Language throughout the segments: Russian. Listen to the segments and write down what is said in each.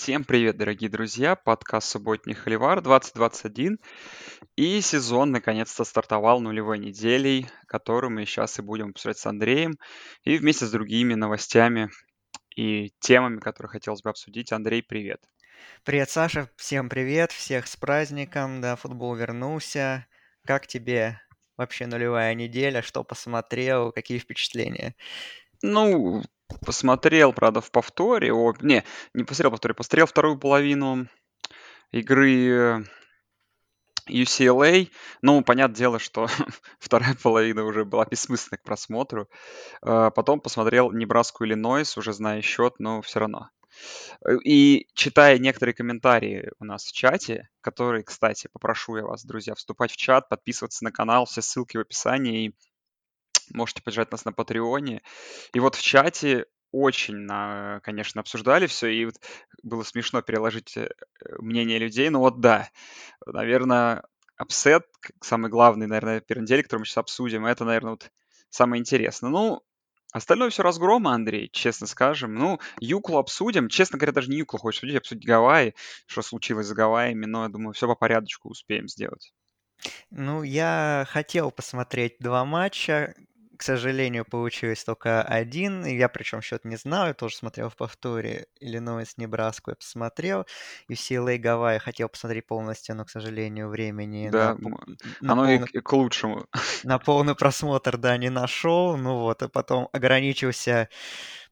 Всем привет, дорогие друзья! Подкаст «Субботний Холивар» 2021. И сезон наконец-то стартовал нулевой неделей, который мы сейчас и будем обсуждать с Андреем. И вместе с другими новостями и темами, которые хотелось бы обсудить. Андрей, привет! Привет, Саша! Всем привет! Всех с праздником! Да, футбол вернулся. Как тебе вообще нулевая неделя? Что посмотрел? Какие впечатления? Ну, посмотрел, правда, в повторе. О, не, не посмотрел в повторе, посмотрел вторую половину игры UCLA. Ну, понятное дело, что вторая половина уже была бессмысленна к просмотру. А, потом посмотрел Небраску Иллинойс, уже зная счет, но все равно. И читая некоторые комментарии у нас в чате, которые, кстати, попрошу я вас, друзья, вступать в чат, подписываться на канал, все ссылки в описании, и можете поддержать нас на Патреоне. И вот в чате очень, конечно, обсуждали все, и вот было смешно переложить э, мнение людей. Ну вот да, наверное, upset, самый главный, наверное, первой недели, который мы сейчас обсудим, это, наверное, вот самое интересное. Ну, остальное все разгромы, Андрей, честно скажем. Ну, Юклу обсудим. Честно говоря, даже не Юклу хочешь обсудить, обсудить Гавайи, что случилось с Гавайями, но я думаю, все по порядочку успеем сделать. Ну, я хотел посмотреть два матча к сожалению, получилось только один. Я причем счет не знаю, тоже смотрел в повторе. Иллинойс, Небраску я посмотрел. И все LA Гавайи хотел посмотреть полностью, но, к сожалению, времени да, на, на оно полный, и к лучшему. На полный просмотр, да, не нашел. Ну вот, а потом ограничился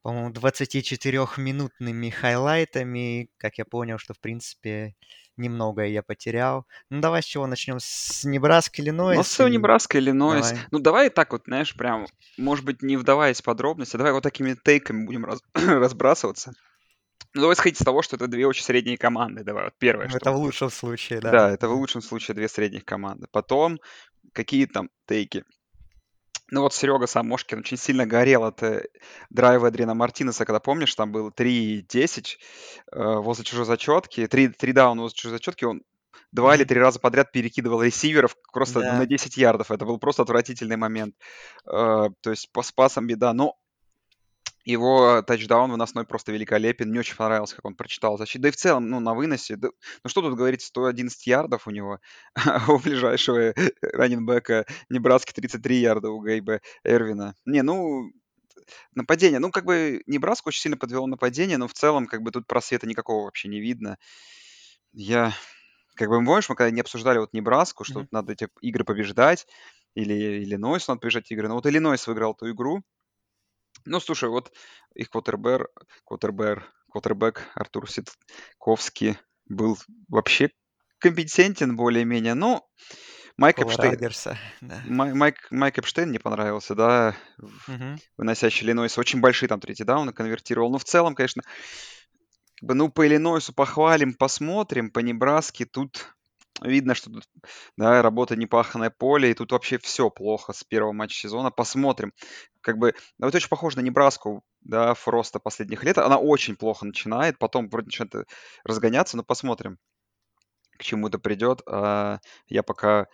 по-моему, 24-минутными хайлайтами. Как я понял, что, в принципе, немногое я потерял. Ну, давай с чего начнем? С Небраска, Иллинойс? Ну, с Небраска, Иллинойс. Давай. Ну, давай так вот, знаешь, прям, может быть, не вдаваясь в подробности, давай вот такими тейками будем раз... разбрасываться. Ну, давай сходить с того, что это две очень средние команды. Давай, вот первое. Ну, это в лучшем случае, да. Да, это в лучшем случае две средних команды. Потом, какие там тейки? Ну вот Серега Самошкин очень сильно горел от э, драйва Эдрина Мартинеса, когда помнишь, там было 3-10 э, возле чужой зачетки, 3, 3 дауна возле чужой зачетки, он два или три раза подряд перекидывал ресиверов просто да. на 10 ярдов. Это был просто отвратительный момент. Э, то есть по спасам беда. Но его тачдаун выносной просто великолепен. Мне очень понравилось, как он прочитал защиту. Да и в целом, ну, на выносе. Да, ну, что тут говорить, 111 ярдов у него. А у ближайшего раненбека Небраски 33 ярда у Гейба Эрвина. Не, ну, нападение. Ну, как бы Небраску очень сильно подвело нападение, но в целом, как бы тут просвета никакого вообще не видно. Я, как бы, помнишь, мы когда не обсуждали вот Небраску, что mm-hmm. надо эти игры побеждать, или Иллинойс надо побеждать игры. Но вот Иллинойс выиграл эту игру, ну, слушай, вот их квотербер, квотербер, квотербек Артур Ситковский был вообще компетентен более-менее. Ну, Майк Эпштейн, да. Майк, Майк Эпштейн не понравился, да, угу. выносящий Иллинойс. Очень большие там третий дауны конвертировал. Но в целом, конечно, как бы, ну, по Иллинойсу похвалим, посмотрим. По Небраске тут Видно, что тут, да, работа непаханное поле, и тут вообще все плохо с первого матча сезона. Посмотрим. Как бы, вот очень похоже на Небраску, да, Фроста последних лет. Она очень плохо начинает, потом вроде начинает разгоняться, но посмотрим, к чему это придет. А я пока...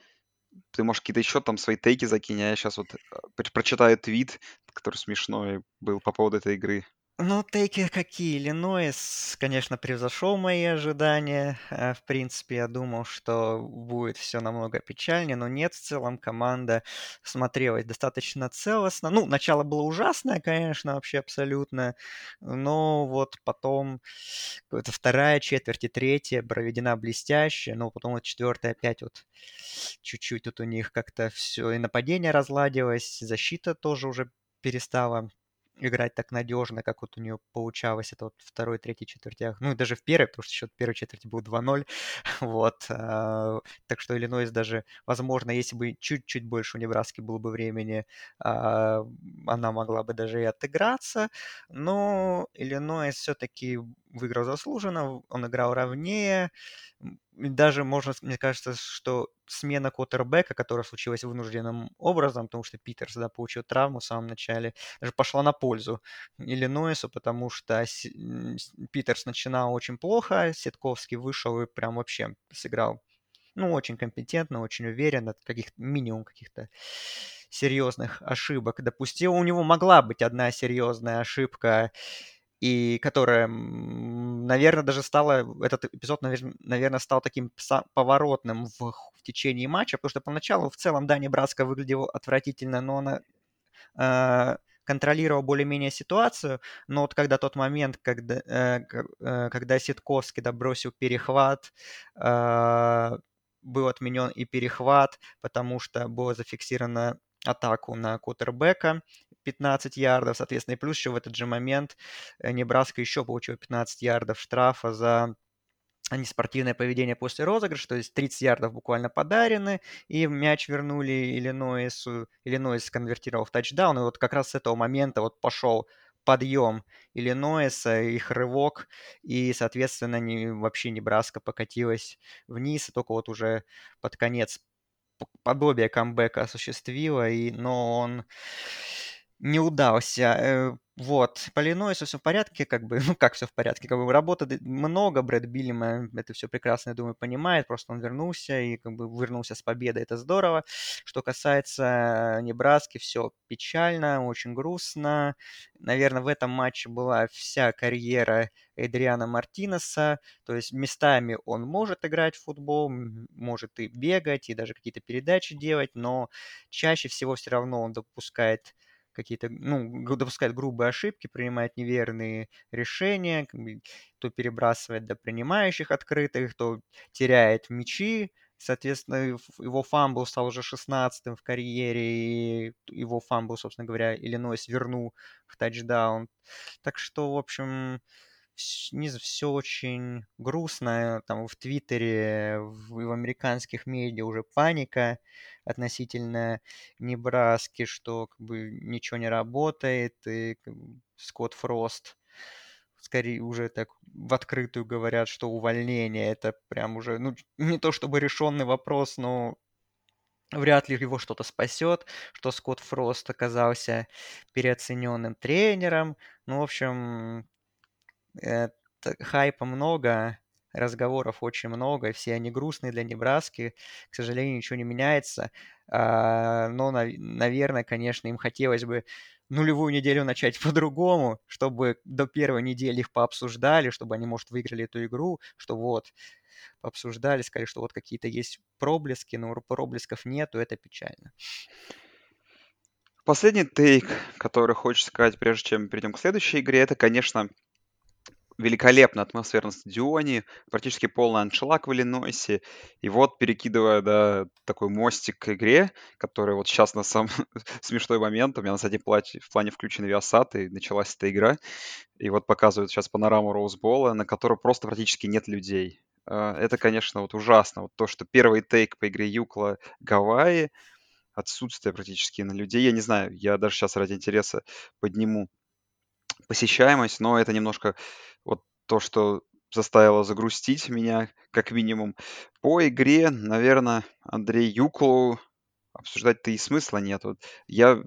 Ты, можешь какие-то еще там свои тейки закинь, а я сейчас вот э, прочитаю твит, который смешной был по поводу этой игры. Ну, тейки какие? Иллинойс, конечно, превзошел мои ожидания. Э, В принципе, я думал, что будет все намного печальнее, но нет, в целом команда смотрелась достаточно целостно. Ну, начало было ужасное, конечно, вообще абсолютно, но вот потом какая-то вторая четверть и третья проведена блестяще, но потом вот четвертая опять вот чуть-чуть тут у них как-то все и нападение разладилось, защита тоже уже перестала играть так надежно, как вот у нее получалось это вот второй, третий четвертях. Ну, и даже в первой, потому что счет первой четверти был 2-0. вот. А, так что Иллинойс даже, возможно, если бы чуть-чуть больше у Небраски было бы времени, а, она могла бы даже и отыграться. Но Иллинойс все-таки выиграл заслуженно, он играл ровнее. Даже можно, мне кажется, что смена квотербека, которая случилась вынужденным образом, потому что Питерс да, получил травму в самом начале, даже пошла на пользу Иллинойсу, потому что Питерс начинал очень плохо, Сетковский вышел и прям вообще сыграл ну, очень компетентно, очень уверенно, каких минимум каких-то серьезных ошибок допустил. У него могла быть одна серьезная ошибка, и которая, наверное, даже стало, этот эпизод, наверное, стал таким поворотным в, в течение матча, потому что поначалу в целом, да, Небраска выглядела отвратительно, но она э, контролировал более-менее ситуацию, но вот когда тот момент, когда, э, э, когда Ситковский добросил перехват, э, был отменен и перехват, потому что было зафиксировано атаку на кутербека 15 ярдов, соответственно, и плюс еще в этот же момент Небраска еще получил 15 ярдов штрафа за неспортивное поведение после розыгрыша, то есть 30 ярдов буквально подарены, и мяч вернули Иллинойсу, Иллинойс конвертировал в тачдаун, и вот как раз с этого момента вот пошел подъем Иллинойса, их рывок, и, соответственно, не, вообще Небраска покатилась вниз, и только вот уже под конец подобие камбэка осуществила, и, но он не удался. Э, вот, по Иллинойсу все в порядке, как бы, ну как все в порядке, как бы работы много, Брэд Биллима это все прекрасно, я думаю, понимает, просто он вернулся и как бы вернулся с победой, это здорово. Что касается Небраски, все печально, очень грустно. Наверное, в этом матче была вся карьера Эдриана Мартинеса, то есть местами он может играть в футбол, может и бегать, и даже какие-то передачи делать, но чаще всего все равно он допускает какие-то, ну, допускает грубые ошибки, принимает неверные решения, то перебрасывает до принимающих открытых, то теряет мячи, Соответственно, его fumble стал уже 16-м в карьере, и его fumble, собственно говоря, Иллинойс вернул в тачдаун. Так что, в общем, все очень грустно. Там в Твиттере, в, в американских медиа уже паника относительно Небраски, что как бы ничего не работает, и как бы, Скотт Фрост скорее уже так в открытую говорят, что увольнение это прям уже, ну, не то чтобы решенный вопрос, но вряд ли его что-то спасет, что Скотт Фрост оказался переоцененным тренером. Ну, в общем, хайпа много, разговоров очень много, все они грустные для Небраски. К сожалению, ничего не меняется. А, но, наверное, конечно, им хотелось бы нулевую неделю начать по-другому, чтобы до первой недели их пообсуждали, чтобы они, может, выиграли эту игру, что вот, пообсуждали, сказали, что вот какие-то есть проблески, но проблесков нету, это печально. Последний тейк, который хочется сказать, прежде чем перейдем к следующей игре, это, конечно, великолепная атмосфера на стадионе, практически полный аншлаг в Иллинойсе. И вот, перекидывая, да, такой мостик к игре, который вот сейчас на самом смешной момент, у меня на заднем в плане включен Viasat, и началась эта игра. И вот показывают сейчас панораму Роузбола, на которой просто практически нет людей. А, это, конечно, вот ужасно. Вот то, что первый тейк по игре Юкла Гавайи, отсутствие практически на людей. Я не знаю, я даже сейчас ради интереса подниму посещаемость, но это немножко вот то, что заставило загрустить меня, как минимум. По игре, наверное, Андрей Юклу обсуждать-то и смысла нет. Вот я,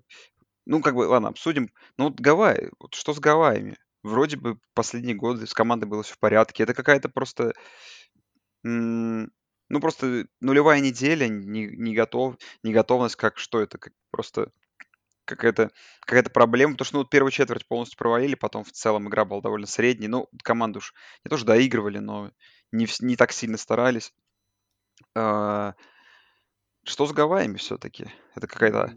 ну, как бы, ладно, обсудим. Ну, вот Гавайи, вот что с Гавайями? Вроде бы последние годы с командой было все в порядке. Это какая-то просто, ну, просто нулевая неделя, не, не готов, не готовность, как что это, как просто какая-то какая-то проблема, потому что, ну, первую четверть полностью провалили, потом в целом игра была довольно средней. Ну, команду уж не то что доигрывали, но не, не так сильно старались. А, что с Гавайями все-таки? Это какая-то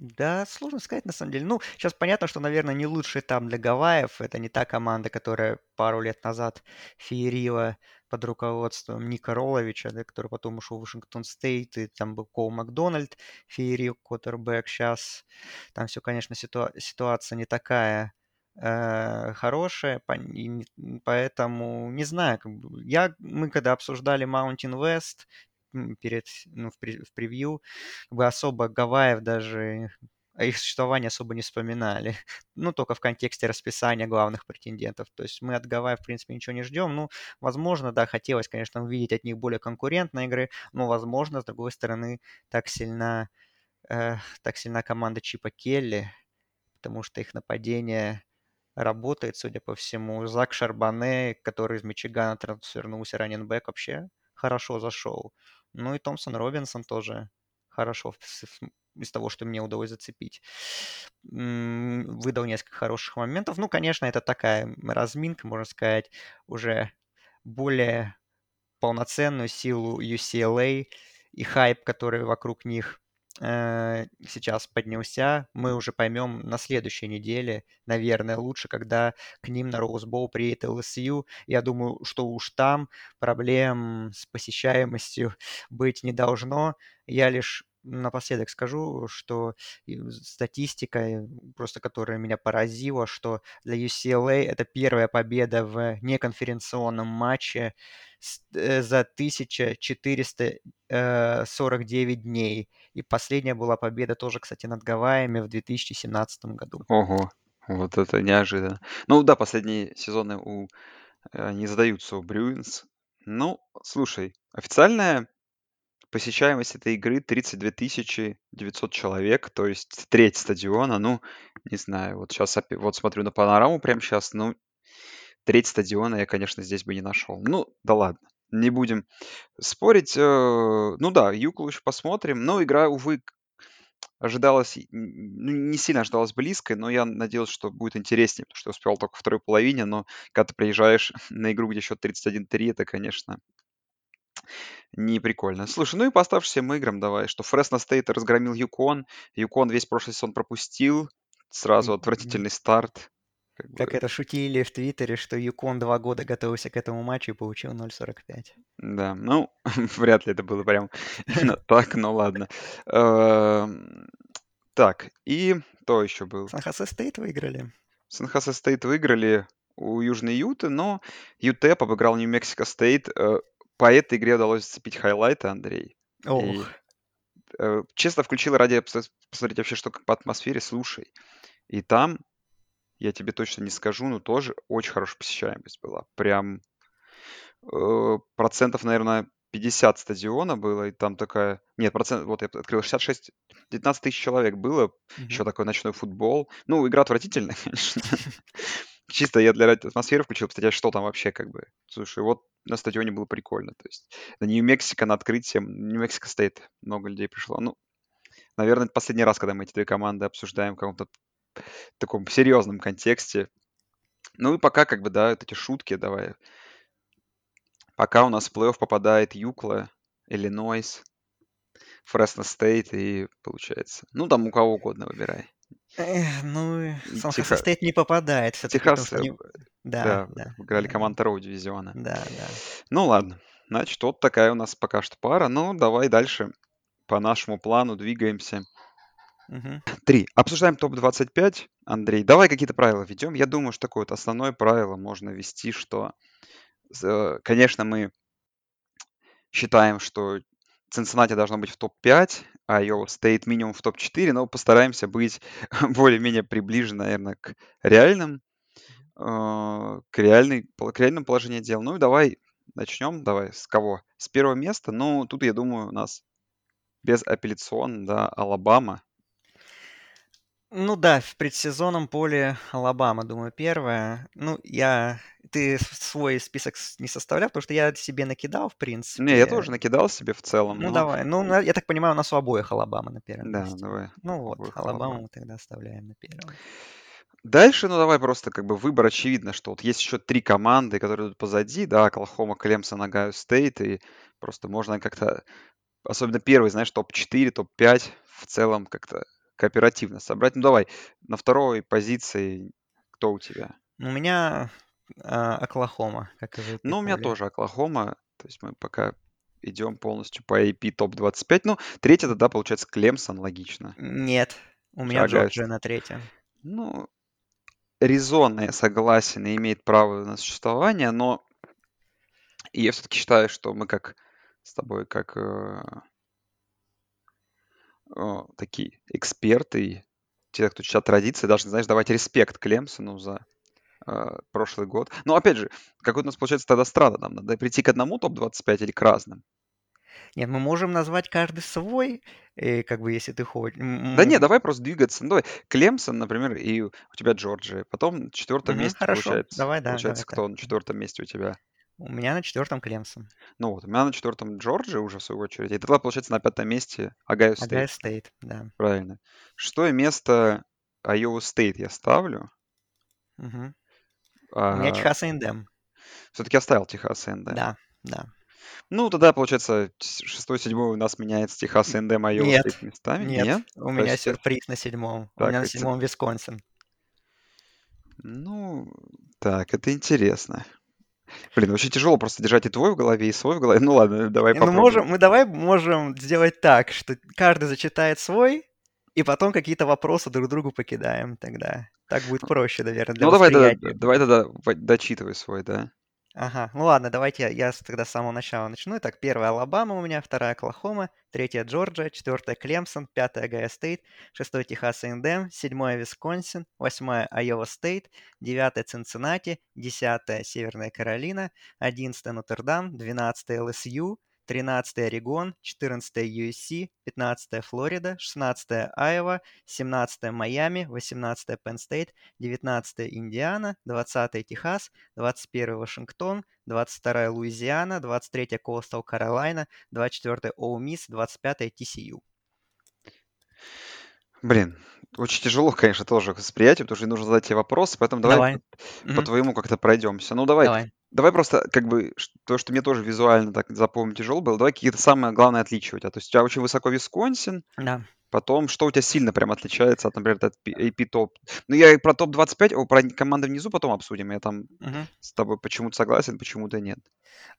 да, сложно сказать на самом деле. Ну, сейчас понятно, что, наверное, не лучший этап для Гавайев. Это не та команда, которая пару лет назад феерила под руководством Ника Роловича, да, который потом ушел в Вашингтон Стейт, и там был Коу Макдональд, феерил Коттербек. Сейчас там все, конечно, ситуа- ситуация не такая э, хорошая, поэтому не знаю, как я, мы когда обсуждали Mountain West, перед, ну, в, в превью, как бы особо Гавайев даже о их существовании особо не вспоминали. Ну, только в контексте расписания главных претендентов. То есть мы от Гавайев, в принципе, ничего не ждем. Ну, возможно, да, хотелось, конечно, увидеть от них более конкурентные игры, но, возможно, с другой стороны, так сильна, э, так сильна команда Чипа Келли, потому что их нападение работает, судя по всему. Зак Шарбане, который из Мичигана трансфернулся, раненбэк, вообще хорошо зашел. Ну и Томпсон Робинсон тоже хорошо из того, что мне удалось зацепить. Выдал несколько хороших моментов. Ну, конечно, это такая разминка, можно сказать, уже более полноценную силу UCLA и хайп, который вокруг них э, сейчас поднялся, мы уже поймем на следующей неделе, наверное, лучше, когда к ним на Bowl приедет LSU. Я думаю, что уж там проблем с посещаемостью быть не должно. Я лишь напоследок скажу, что статистика, просто которая меня поразила, что для UCLA это первая победа в неконференционном матче э, за 1449 дней. И последняя была победа тоже, кстати, над Гавайями в 2017 году. Ого, вот это неожиданно. Ну да, последние сезоны у э, не задаются у Брюинс. Ну, слушай, официальная Посещаемость этой игры 32 900 человек, то есть треть стадиона. Ну, не знаю, вот сейчас вот смотрю на панораму прямо сейчас, ну, треть стадиона я, конечно, здесь бы не нашел. Ну, да ладно, не будем спорить. Э, ну да, Юкл еще посмотрим. Но игра, увы, ожидалась, ну, не сильно ожидалась близкой, но я надеялся, что будет интереснее, потому что я успел только во второй половине, но когда ты приезжаешь на игру, где счет 31-3, это, конечно, не прикольно. Слушай, ну и по оставшимся играм давай, что Фресно Стейт разгромил Юкон. Юкон весь прошлый сезон пропустил. Сразу отвратительный старт. Как, как бы... это шутили в Твиттере, что UConn два года готовился к этому матчу и получил 0.45. Да, ну, вряд ли это было прям так, но ладно. Эм, так, и то еще был. Сан-Хосе Стейт выиграли. Сан-Хосе Стейт выиграли у Южной Юты, но UTEP обыграл Нью-Мексико Стейт э, по этой игре удалось зацепить хайлайты, Андрей. Ох. И, э, честно, включил ради посмотреть вообще, что как по атмосфере, слушай. И там, я тебе точно не скажу, но тоже очень хорошая посещаемость была. Прям э, процентов, наверное, 50 стадиона было, и там такая... Нет, процент... Вот я открыл 66... 19 тысяч человек было, mm-hmm. еще такой ночной футбол. Ну, игра отвратительная, конечно. Чисто я для атмосферы включил, кстати, а что там вообще как бы? Слушай, вот на стадионе было прикольно. То есть на Нью-Мексико на открытие, Нью-Мексико Стейт, много людей пришло. Ну, наверное, это последний раз, когда мы эти две команды обсуждаем в каком-то таком серьезном контексте. Ну и пока как бы, да, вот эти шутки давай. Пока у нас в плей-офф попадает Юкла, Иллинойс, Фресно Стейт и получается. Ну, там у кого угодно выбирай. Эх, ну, Сан Теха... Стейт не попадает. Техас, не... да, да, да, играли да. команда Роу дивизиона. Да, да. Ну ладно, значит, вот такая у нас пока что пара. Ну, давай дальше по нашему плану двигаемся. Угу. Три. Обсуждаем топ-25. Андрей, давай какие-то правила ведем. Я думаю, что такое вот основное правило можно ввести, что, конечно, мы считаем, что Цинциннати должно быть в топ-5, а Айова стоит минимум в топ-4, но постараемся быть более-менее приближены, наверное, к реальным, э, к, реальной, к реальному положению дел. Ну и давай начнем. Давай с кого? С первого места. Ну, тут, я думаю, у нас безапелляционно, да, Алабама. Ну да, в предсезонном poll е Алабама, думаю, первая. Ну, я... Ты свой список не составлял, потому что я себе накидал, в принципе. Не, я тоже накидал себе в целом. Ну, но... давай. Ну, я так понимаю, у нас у обоих Алабама на первом Да, месте. давай. Ну вот, Алабаму мы тогда оставляем на первом. Дальше, ну давай просто как бы выбор очевидно, что вот есть еще три команды, которые идут позади, да, Оклахома, Клемсон, Огайо Стейт, и просто можно как-то, особенно первый, знаешь, топ-4, топ-5, в целом как-то кооперативно собрать. Ну давай, на второй позиции кто у тебя? У меня Оклахома, как и вы. Ну, у меня тоже Оклахома. То есть мы пока идем полностью по AP топ-25. Ну, третья тогда получается Клемсон, логично. Нет, у меня Шагает. Джорджия на третьем. Ну, резонно, я согласен, и имеет право на существование, но я все-таки считаю, что мы как с тобой, как э, о, такие эксперты, те, кто читает традиции, должны, знаешь, давать респект Клемсону за э, прошлый год. Но опять же, какой у нас получается тогда страда? Нам надо прийти к одному топ-25 или к разным? Нет, мы можем назвать каждый свой, и, как бы, если ты хочешь. Да нет, давай просто двигаться. Ну, давай. Клемсон, например, и у тебя Джорджия. Потом на четвертом угу, месте хорошо. получается. Давай, да, получается, давай, кто так. на четвертом месте у тебя? У меня на четвертом Клемсон. Ну вот, у меня на четвертом Джорджия уже в свою очередь. И тогда, получается, на пятом месте Огайо Огайо Стейт. Стейт, да. Правильно. Шестое место Айова Стейт я ставлю. Мгм. У меня А, Техас A&M. все-таки оставил Техас A&M. Да, да. Ну, тогда, получается, с- шестой, седьмой у нас меняется Техас A&M, Айова Нет, местами. нет, Нет? у меня Прости. сюрприз на седьмом. У меня на это- седьмом Висконсин. Ну, так, это интересно. Блин, очень тяжело просто держать и твой в голове, и свой в голове. Ну ладно, давай попробуем. можем, мы давай можем сделать так, что каждый зачитает свой, и потом какие-то вопросы друг другу покидаем тогда. Так будет проще, наверное, для Ну давай восприятия. давай тогда дочитывай свой, да? Ага, ну ладно, давайте я, я тогда с самого начала начну. Итак, первая Алабама у меня, вторая Оклахома, третья Джорджия, четвертая Клемсон, пятая Огайо Стейт, шестой Техас A&M, седьмая Висконсин, восьмая Айова Стейт, девятая Цинциннати, десятая Северная Каролина, одиннадцатая Нотр-Дам, двенадцатая LSU, тринадцатая Орегон, четырнадцатая USC, пятнадцатая Флорида, шестнадцатая Айова, семнадцатая Майами, восемнадцатая Penn State, девятнадцатая Индиана, двадцатая Техас, 21 Вашингтон, 22 Луизиана, 23 Coastal Carolina, 24 Ole Miss, 25 TCU. Блин, очень тяжело, конечно, тоже к восприятию, потому что нужно задать тебе вопросы, поэтому давай, Давай. по, по Мгм. твоему как-то пройдемся. Ну давай, Давай. Давай просто как бы то, что мне тоже визуально так запомнить тяжело было, давай какие-то самые главные отличия у тебя. То есть у тебя очень высоко Висконсин, Да. Потом что у тебя сильно прям отличается от, например, от AP топ. Ну я про топ-25, о, про команды внизу потом обсудим, я там Мгм. с тобой почему-то согласен, почему-то нет.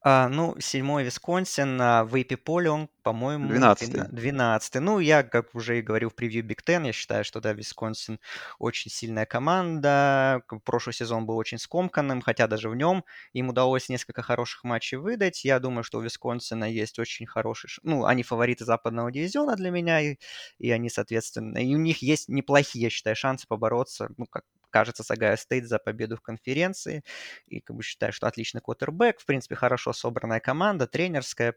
А, ну, седьмой Висконсин, а, в AP поле он, по-моему, Двенадцатый. двенадцатый. Ну, я, как уже и говорил в превью Биг Ten, я считаю, что, да, Висконсин очень сильная команда. Прошлый сезон был очень скомканным, хотя даже в нем им удалось несколько хороших матчей выдать. Я думаю, что у Висконсина есть очень хороший... Ну, они фавориты западного дивизиона для меня, и, и они, соответственно... И у них есть неплохие, я считаю, шансы побороться, ну, как кажется, с Огайо Стейт за победу в конференции. И как бы считаю, что отличный квотербек, в принципе, хорошо собранная команда, тренерская.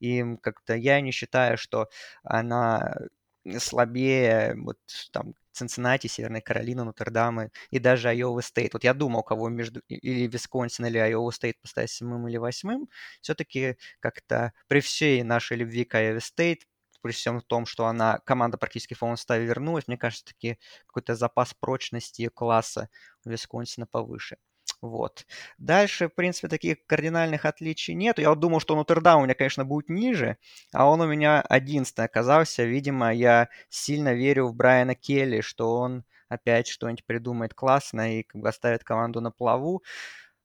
И как-то я не считаю, что она слабее вот там Цинциннати, Северная Каролина, Нотр-Дам и даже Айова Стейт. Вот я думал, кого между или Висконсин, или Айова Стейт поставить седьмым или восьмым. Все-таки как-то при всей нашей любви к Айова Стейт, при всем том, что она, команда практически в полном составе вернулась, мне кажется, таки какой-то запас прочности класса у Висконсина повыше. Вот. Дальше, в принципе, таких кардинальных отличий нет. Я вот думал, что Нотр-Дам у меня, конечно, будет ниже, а он у меня одиннадцатый оказался. Видимо, я сильно верю в Брайана Келли, что он опять что-нибудь придумает классно и как бы оставит команду на плаву.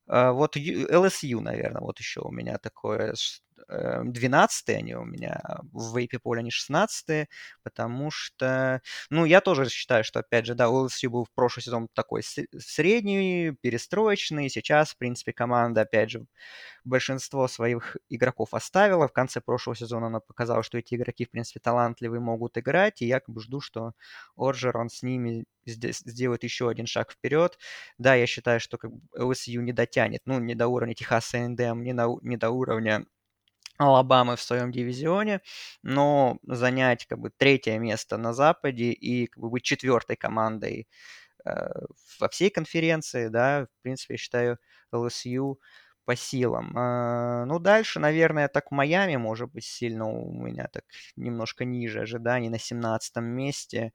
А, Вот LSU, наверное, вот еще у меня такое. Ш- э, 12 они у меня, а в вейпе поле они 16 потому что, ну, я тоже считаю, что, опять же, да, LSU был в прошлый сезон такой средний, перестроечный, сейчас, в принципе, команда, опять же, большинство своих игроков оставила. В конце прошлого сезона она показала, что эти игроки, в принципе, талантливые, могут играть. И я как бы жду, что Орджер, он с ними сде- сделает еще один шаг вперед. Да, я считаю, что как бы LSU не дотянет, ну, не до уровня Техаса A&M, не, на не до уровня Алабамы в своем дивизионе, но занять как бы третье место на Западе и как бы быть четвертой командой э, во всей конференции, да, в принципе, я считаю LSU по силам. А, Ну, дальше, наверное, так Майами, может быть, сильно у меня так немножко ниже ожиданий на 17 месте.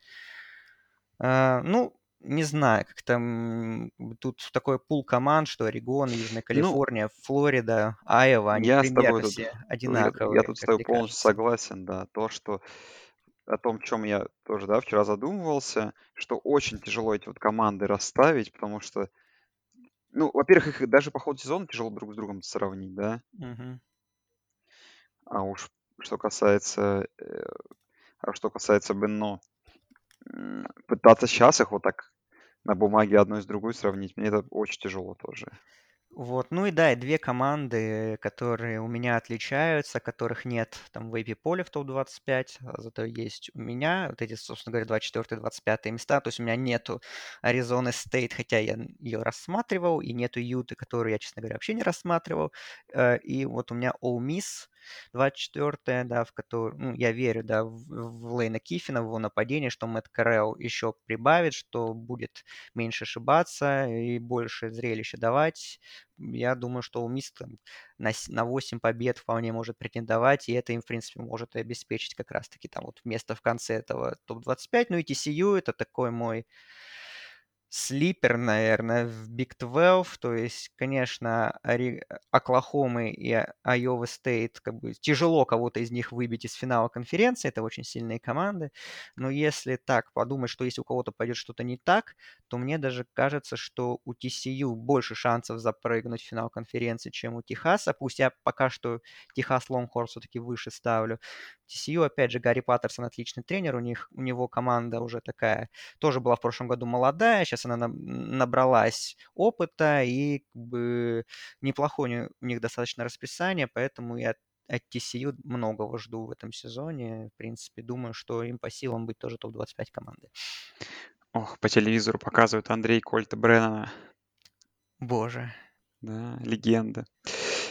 А, Ну, не знаю, как там тут такой пул команд, что Орегон, Южная Ну, Калифорния, Флорида, Айова, они я с тобой примерно тут, все я, я одинаковые, тут с тобой полностью кажется. согласен, да, то, что о том, чем я тоже, да, вчера задумывался, что очень тяжело эти вот команды расставить, потому что, ну, во-первых, их даже по ходу сезона тяжело друг с другом сравнить, да, Мгм. а уж что касается, э, а что касается Бенно, пытаться сейчас их вот так на бумаге одну с другой сравнить, мне это очень тяжело тоже. Вот, ну и да, и две команды, которые у меня отличаются, которых нет там в AP поле в топ-25, а зато есть у меня вот эти, собственно говоря, 24-25 места, то есть у меня нету Аризоны Стейт, хотя я ее рассматривал, и нету Юты, которую я, честно говоря, вообще не рассматривал, Э, и вот у меня Ole Miss, 24 да, в которую, ну, я верю, да, в, в Лейна Кифина, в его нападение, что Мэтт Карелл еще прибавит, что будет меньше ошибаться и больше зрелища давать. Я думаю, что у Мисс на, на 8 побед вполне может претендовать, и это им, в принципе, может обеспечить как раз-таки там вот место в конце этого топ-25. Ну и TCU это такой мой слипер, наверное, в Big 12. То есть, конечно. Оклахомы и Айова Стейт, как бы тяжело кого-то из них выбить из финала конференции. Это очень сильные команды. Но если так подумать, что если у кого-то пойдет что-то не так, то мне даже кажется, что у TCU больше шансов запрыгнуть в финал конференции, чем у Техаса. Пусть я пока что Техас Лонгхорн все-таки выше ставлю. TCU, опять же, Гарри Паттерсон отличный тренер, у, них, у него команда уже такая, тоже была в прошлом году молодая, сейчас она набралась опыта, и как бы неплохое у них достаточно расписание, поэтому я от TCU многого жду в этом сезоне. В принципе, думаю, что им по силам быть тоже топ-25 командой. Ох, по телевизору показывают Андрей Кольта Бреннана. Боже. Да, легенда.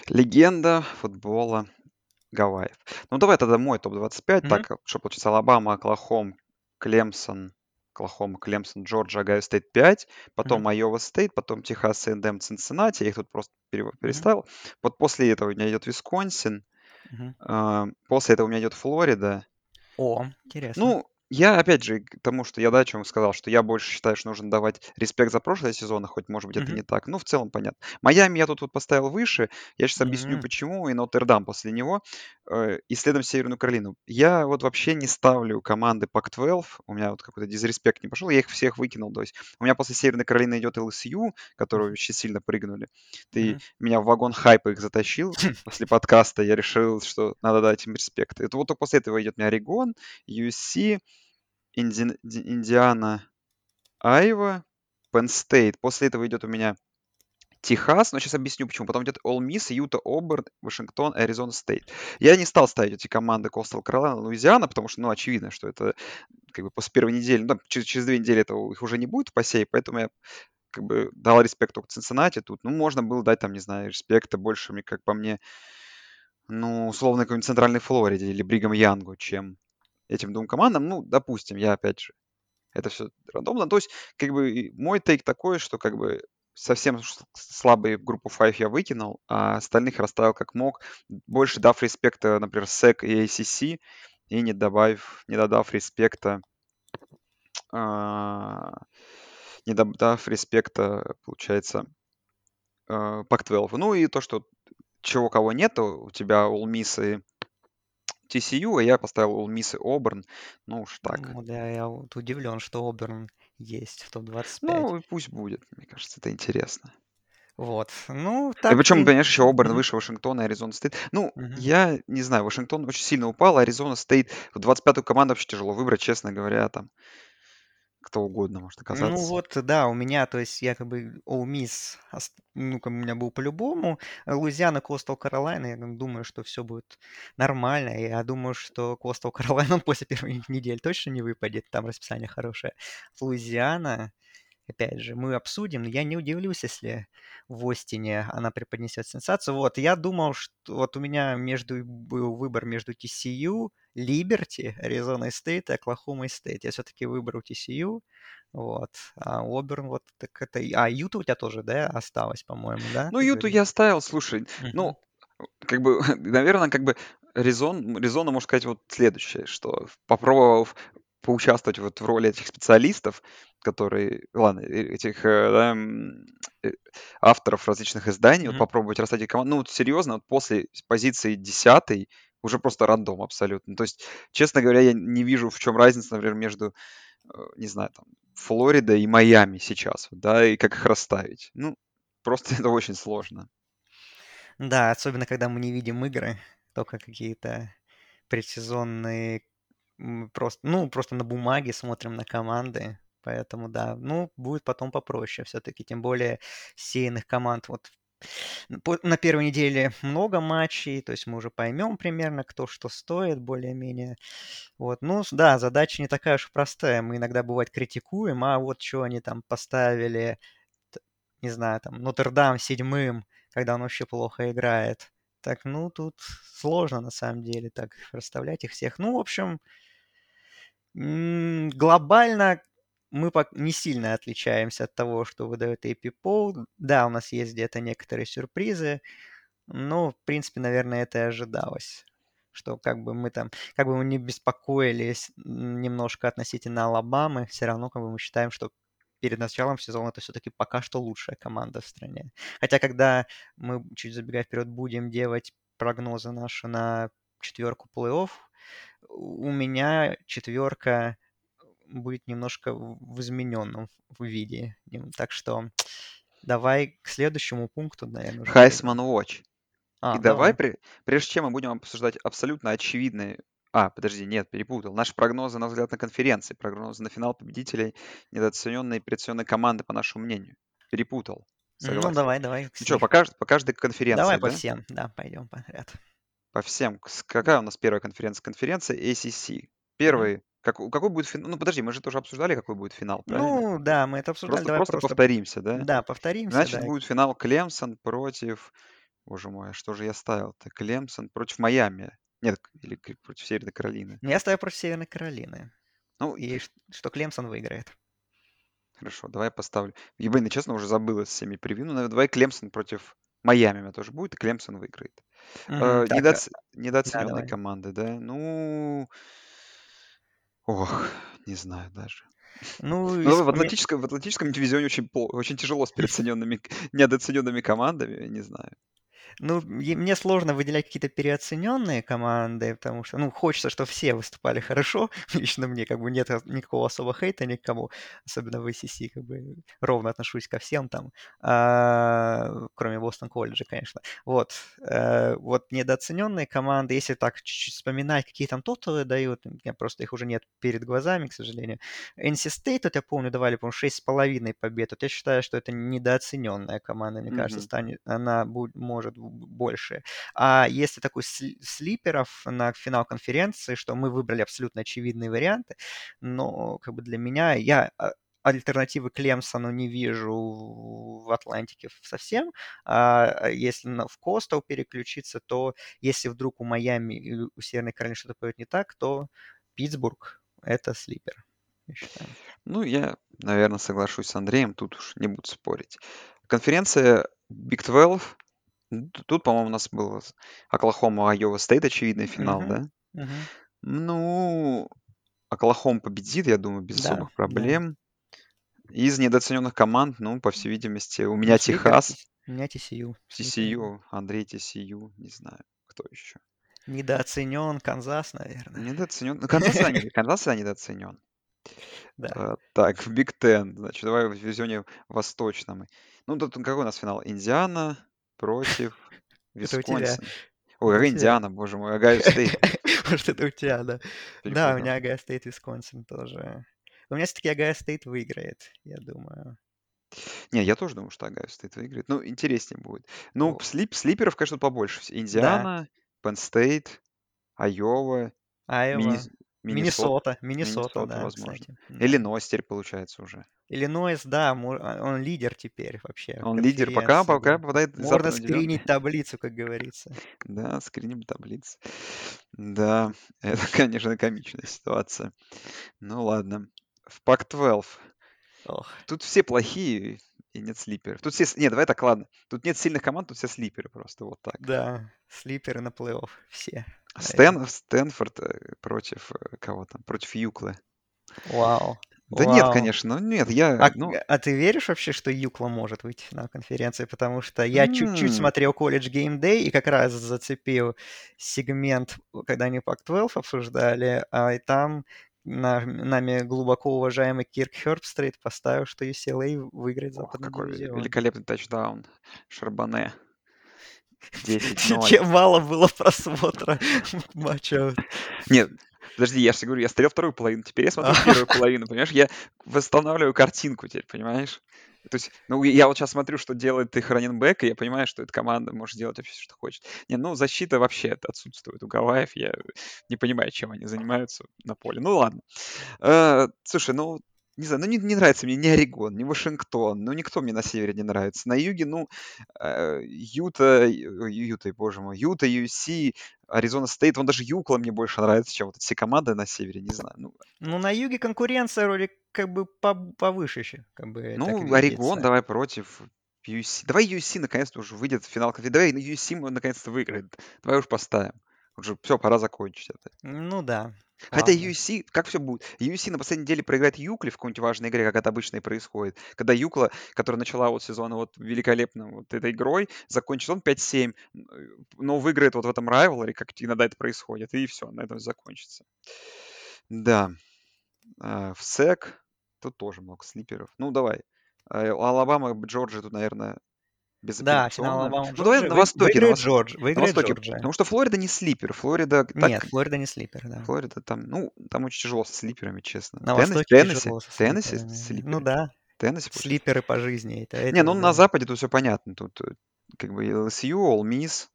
Легенда футбола Гавайев. Ну, давай тогда мой топ-25. Mm-hmm. Так, что получится? Алабама, Оклахом, Клемсон, Оклахома, Клемсон, Джорджия, Огайо Стейт 5, потом Айова Стейт, потом Техас Эндем, Цинциннати. Я их тут просто переставил. Mm-hmm. Вот после этого у меня идет Висконсин. Mm-hmm. После этого у меня идет Флорида. О, интересно. Ну, я, опять же, к тому, что я, да, о чем сказал, что я больше считаю, что нужно давать респект за прошлый сезон, хоть, может быть, это Мгм. не так. Ну, в целом, понятно. Майами я тут вот поставил выше. Я сейчас объясню, М, почему, и Нотр-Дам после него. Э, И следом Северную Каролину. Я вот вообще не ставлю команды Пак-12. У меня вот какой-то дизреспект не пошел. Я их всех выкинул. То есть у меня после Северной Каролины идет LSU, Мгм. очень сильно прыгнули. Ты Мгм. меня в вагон хайпа их затащил после подкаста. Я решил, что надо дать им респект. Это вот только после этого идет у меня Орегон, USC, Инди- Ди- Индиана, Айва, Penn State. После этого идет у меня Техас, но сейчас объясню почему. Потом идет All Miss, Юта, Оберн, Вашингтон, Аризона Стейт. Я не стал ставить эти команды Coastal Carolina, Луизиана, потому что, ну, очевидно, что это как бы после первой недели, ну, через, через две недели этого их уже не будет в посее, поэтому я как бы дал респект только Цинциннати тут. Ну, можно было дать там, не знаю, респекта больше, мне, как по мне, ну, условно, какой-нибудь Центральной Флориде или Бригам Янгу, чем этим двум командам. Ну, допустим, я опять же, это все рандомно. То есть, как бы, мой тейк такой, что как бы совсем слабые группу 5 я выкинул, а остальных расставил как мог, больше дав респекта, например, SEC и ACC, и не добавив, не додав респекта, а, не додав респекта, получается, а, Pac-12. Ну и то, что чего кого нету, у тебя Ole и TCU, а я поставил Ole Miss и Auburn. Ну уж так. Ну, да, я вот удивлен, что Оберн есть в топ-25. Ну, пусть будет. Мне кажется, это интересно. Вот. Ну, И так причем, ты... понимаешь, еще Оберн выше Вашингтона и Аризона Стейт. Ну, Мгм. я не знаю, Вашингтон очень сильно упал, Аризона Стейт в 25-ю команду вообще тяжело выбрать, честно говоря, там кто угодно может Ну оказаться. вот, да, у меня, то есть я как бы Miss, ост- ну, как бы у меня был по-любому. Луизиана, Костел, Каролайна, я думаю, что все будет нормально. Я думаю, что Костел, Каролайна после первой недели точно не выпадет, там расписание хорошее. Луизиана, опять же, мы обсудим, но я не удивлюсь, если в Остине она преподнесет сенсацию. Вот, я думал, что вот у меня между был выбор между TCU, Liberty, Аризона Стейт и Оклахома Стейт. Я все-таки выбрал TCU, вот. А Оберн вот так это... А Юта у тебя тоже, да, осталось, по-моему, да? Ну, Юту я ставил, слушай, ну, как бы, наверное, как бы резон, резонно можно сказать вот следующее, что попробовав поучаствовать вот в роли этих специалистов, которые, ладно, э- этих э, да, э, авторов различных изданий, вот Мгм. попробовать расставить команду, ну, вот серьезно, вот после позиции десятой уже просто рандом абсолютно. То есть, честно говоря, я не вижу, в чем разница, например, между, э, не знаю, там, Флоридой и Майами сейчас, да, и как их расставить. Ну, просто это очень сложно. Да, особенно когда мы не видим игры, только какие-то предсезонные, просто, ну, просто на бумаге смотрим на команды. Поэтому, да, ну, будет потом попроще все-таки. Тем более сеянных команд вот на первой неделе много матчей, то есть мы уже поймем примерно, кто что стоит более-менее. Вот, ну, да, задача не такая уж простая. Мы иногда, бывает, критикуем, а вот что они там поставили, не знаю, там, Нотр-Дам седьмым, когда он вообще плохо играет. Так, ну, тут сложно на самом деле так расставлять их всех. Ну, в общем, глобально мы не сильно отличаемся от того, что выдает AP Poll. Да, у нас есть где-то некоторые сюрпризы, но, в принципе, наверное, это и ожидалось что как бы мы там, как бы мы не беспокоились немножко относительно Алабамы, все равно как бы мы считаем, что перед началом сезона это все-таки пока что лучшая команда в стране. Хотя, когда мы, чуть забегая вперед, будем делать прогнозы наши на четверку плей-офф, у меня четверка будет немножко в измененном виде. Так что давай к следующему пункту, наверное. Хайсман Watch. А, И давай, давай. прежде чем мы будем обсуждать абсолютно очевидные... А, подожди, нет, перепутал. Наши прогнозы, на взгляд, на конференции, прогнозы на финал победителей, недооцененные и переоцененные команды, по нашему мнению. Перепутал. Ну, давай, давай. Ну что, по, кажд- по каждой конференции, Давай по всем, да, пойдем подряд. По всем. Какая у нас первая конференция? Конференция ACC. Первый. Как, какой будет финал? Ну, подожди, мы же тоже обсуждали, какой будет финал, правильно? Ну, да, мы это обсуждали. Просто, Давай просто, просто повторимся, да? Да, повторимся, Значит, да. будет финал Клемсон против Боже мой, а что же я ставил-то? Клемсон против Майами. Нет, или против Северной Каролины. Я ставил против Северной Каролины. Ну, И что Клемсон выиграет. хорошо, давай я поставлю. Блин, я честно уже забыл с всеми превью. Ну, наверное, давай Клемсон против Майами у меня тоже будет, и Клемсон выиграет. Мгм, Э, недооц- да, Недооцененные давай. команды, да? Ну, ох, не знаю даже. Ну, Ну, в атлантическом, в атлантическом дивизионе очень, очень тяжело с переоцененными, недооцененными командами, не знаю. Ну, мне сложно выделять какие-то переоцененные команды, потому что, ну, хочется, чтобы все выступали хорошо. Лично мне как бы нет никакого особого хейта никому, особенно в ACC, как бы ровно отношусь ко всем там, а, кроме Бостон колледжа, конечно. Вот, э, вот недооцененные команды, если так чуть-чуть вспоминать, какие там тоталы дают, у меня просто их уже нет перед глазами, к сожалению. NC State, вот я помню, давали, по-моему, 6,5 побед. Вот я считаю, что это недооцененная команда, мне кажется, Мгм. станет, она будет, может больше. А если такой слиперов на финал конференции, что мы выбрали абсолютно очевидные варианты, но как бы для меня я а, альтернативы Клемсону не вижу в Атлантике совсем. А если в Костел переключиться, то если вдруг у Майами или у Северной Каролины что-то пойдет не так, то Питтсбург — это слипер, я. Ну, я, наверное, соглашусь с Андреем, тут уж не буду спорить. Конференция Big 12 ну, Тут, по-моему, у нас был Оклахома, Айова Стейт, очевидный финал, Мгм, да? мгм. Ну, Оклахома победит, я думаю, без Да, особых да. проблем. Из недооцененных команд, ну, по всей видимости, у меня слипер, Техас, у меня TCU. TCU, Андрей TCU, не знаю, кто еще. Недооценен Канзас, наверное. Недооценен. Ну, Канзас не- Канзас всегда недооценен. Да. А, Так, в Big Ten, значит, давай в дивизионе восточном. Ну, тут какой у нас финал? Индиана против Это у тебя. Висконсин. Ой, Это. Индиана, боже мой, Огайо Стейт. Может, это у тебя, да. Да, у меня Огайо Стейт, Висконсин тоже. У меня все-таки Огайо Стейт выиграет, я думаю. Не, я тоже думаю, что Огайо Стейт выиграет. Ну, интереснее будет. Ну, слип, слиперов, конечно, побольше. Индиана, Пенн Стейт, Айова, Айова, Миннесота, Миннесота, да, возможно. кстати. Иллинойс теперь получается уже. Иллинойс, да, а, он лидер теперь вообще Он лидер, пока, пока да. попадает Можно скринить таблицу, как говорится. Да, скриним таблицы. Да, это, конечно, комичная ситуация. Ну ладно. В Пак-12. Ох, Тут все плохие и нет слиперов. Тут все... Нет, давай так, ладно. Тут нет сильных команд, тут все слиперы просто. Вот так. да, слиперы на плей-офф, все. Стэн... Стэнфорд э, против э, кого там? Против Юклы. Вау, Да нет, вау. конечно. Ну нет, я... А, Ну, а ты веришь вообще, что Юкла может выйти на конференции? Потому что я чуть-чуть смотрел колледж Game Day и как раз зацепил сегмент, когда они Pac-12 обсуждали, а и там на- нами глубоко уважаемый Кирк Хербстрейт поставил, что UCLA выиграет ох, западный какой дивизион. великолепный тачдаун. Шарбане. 10-0. Чем мало было просмотра матча. Нет, подожди, я же говорю, я смотрел вторую половину, теперь я смотрю первую половину, понимаешь? Я восстанавливаю картинку теперь, понимаешь? То есть, ну, я вот сейчас смотрю, что делает их раненбэк, и я понимаю, что эта команда может делать вообще, что хочет. Не, ну, защита вообще отсутствует у Гавайев, я не понимаю, чем они занимаются на поле. Ну, ладно. Э, Слушай, ну, не знаю, ну не, не нравится мне ни Орегон, ни Вашингтон, ну никто мне на севере не нравится. На юге, ну, э, Юта, Юта, боже мой, Юта, UC, Аризона Стейт, он даже Юкла мне больше нравится, чем вот эти все команды на севере, не знаю. Ну, Ну, на юге конкуренция вроде как бы по- повыше еще, как бы так ну Орегон давай против UC. Давай UC наконец-то уже выйдет в финал. Давай UC наконец-то выиграет. Давай уж поставим. Уже все, пора закончить это. Ну да. Хотя ладно. UC, как все будет? UC на последней неделе проиграет Юкле в какой-нибудь важной игре, как это обычно и происходит. Когда Юкла, которая начала вот сезон вот великолепно вот этой игрой, закончит он 5-7, э, но выиграет вот в этом райвеларе, как иногда это происходит, и все, на этом закончится. Да. А, В СЭК тут тоже много слиперов. Ну, давай. А, Алабама, Джорджия тут, наверное, Да, финал Алабама Ну, давай на Востоке. На, Выиграет Джордж, на выиграет Востоке. Джорджия. Потому что Флорида не слипер. Флорида так... Нет, Флорида не слипер, да. Флорида там, ну, там очень тяжело с слиперами, честно. На Теннесси, Востоке Теннесси, тяжело со Теннесси слиперами. Ну да, Теннесси слиперы по жизни. Это, Не, ну на Западе тут все понятно. Тут э, как бы LSU, Ole Miss,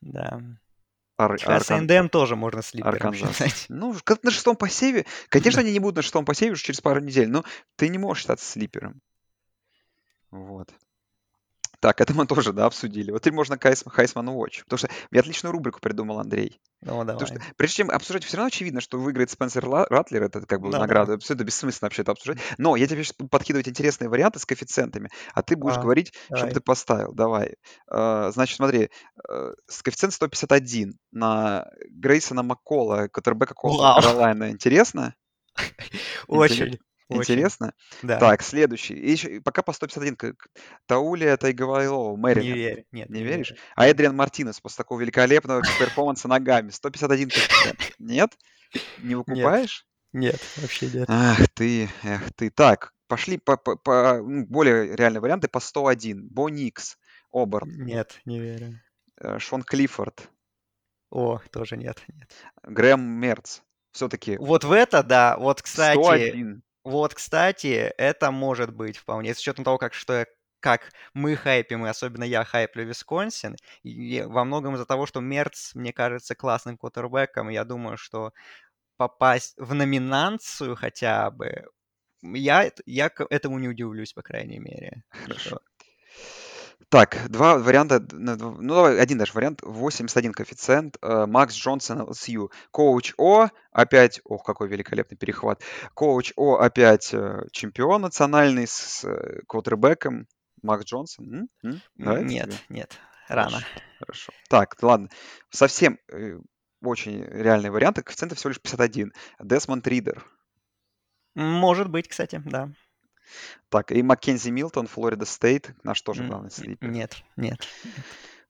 да. Ар- Сейчас Аркан- НДМ тоже можно слипером считать. Ну, как на шестом посеве. Конечно, они не будут на шестом посеве уже через пару недель, но ты не можешь считаться слипером. Вот. Так, это мы тоже, да, обсудили. Вот теперь можно Хайс- Хайсман Watch. Потому что я отличную рубрику придумал, Андрей. Ну, Потому давай. что, прежде чем обсуждать, все равно очевидно, что выиграет Спенсер Ратлер, это как бы Да, награду. Абсолютно бессмысленно вообще это обсуждать. Но я тебе подкидывать интересные варианты с коэффициентами, а ты будешь А, говорить, чтобы давай. ты поставил. Давай. Э, Значит, смотри, э, с коэффициент 151 на Грейсона Маккола, Коттербека Вау. Каролайна. Интересно? Очень, очень. Интересно? Да. Так, следующий. И еще, пока по 151. как Таулия Тайгавайлова, Не верю. Нет, Не не веришь? верю. А Эдриан Мартинес после такого великолепного перформанса ногами. 151 коэффициент. Нет? Не выкупаешь? Нет, вообще нет. Ах ты, эх ты. Так, пошли по, по- по, ну, более реальные варианты по 101. Бо Никс, Оберн, Нет, не верю. э, Шон Клиффорд, О, тоже нет, нет. Грэм Мерц. Все-таки Вот в это, да, вот, кстати, 101. Вот, кстати, это может быть вполне, с учетом того, как, что я- как мы хайпим, и особенно я хайплю Висконсин, и во многом из-за того, что Мерц, мне кажется, классным квотербеком, я думаю, что попасть в номинацию хотя бы, я, я к этому не удивлюсь, по крайней мере. Хорошо. Что- Так, два варианта. на Ну, давай, один даже вариант. 81 коэффициент. э, Макс Джонсон, LSU. Коуч О, опять, ох, какой великолепный перехват. Coach O, опять э, чемпион национальный с э, квотербеком. Макс Джонсон. М? М? Нравится Нет, тебе? нет, рано. Хорошо, хорошо. Так, ладно. Совсем э, очень реальные варианты. Коэффициент всего лишь 51. Десмонд Ридер. Может быть, кстати, да. Так, и Маккензи Милтон, Флорида Стейт. Наш тоже главный sleeper. Нет, нет.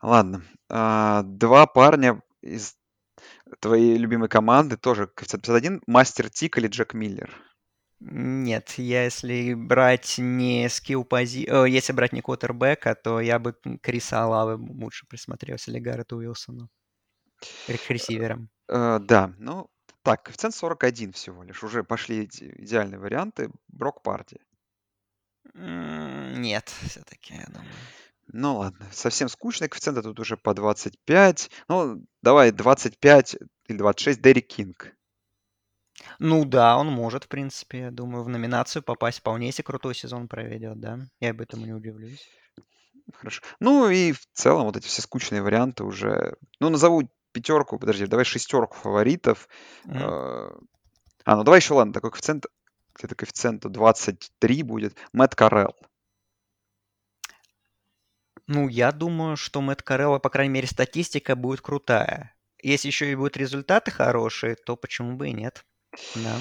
Ладно. А, Два парня из твоей любимой команды, тоже коэффициент 51, Мастер Тик или Джек Миллер. Нет, я если брать не скилл пози... э, если брать не квотербека, то я бы Криса Алавы лучше присмотрелся или Гаррету Уилсону. Ре- К ресиверам. Э, Да, ну, так, коэффициент 41 всего лишь. Уже пошли идеальные варианты. Брок Парти. М, Нет, все-таки, я думаю. Ну ладно, совсем скучный коэффициент, а тут уже по 25. Ну, давай 25 или 26 Дерек Кинг. Ну да, он может, в принципе, я думаю, в номинацию попасть вполне, если крутой сезон проведет, да. Я об этом не удивлюсь. Хорошо. Ну и в целом вот эти все скучные варианты уже... Ну, назову пятерку, подожди, давай шестерку фаворитов. Мгм. Э, А, ну давай еще, ладно, такой коэффициент, где-то коэффициенту 23 будет. Мэтт Карелл. Ну, я думаю, что Мэтт Карелла, по крайней мере, статистика будет крутая. Если еще и будут результаты хорошие, то почему бы и нет? Да.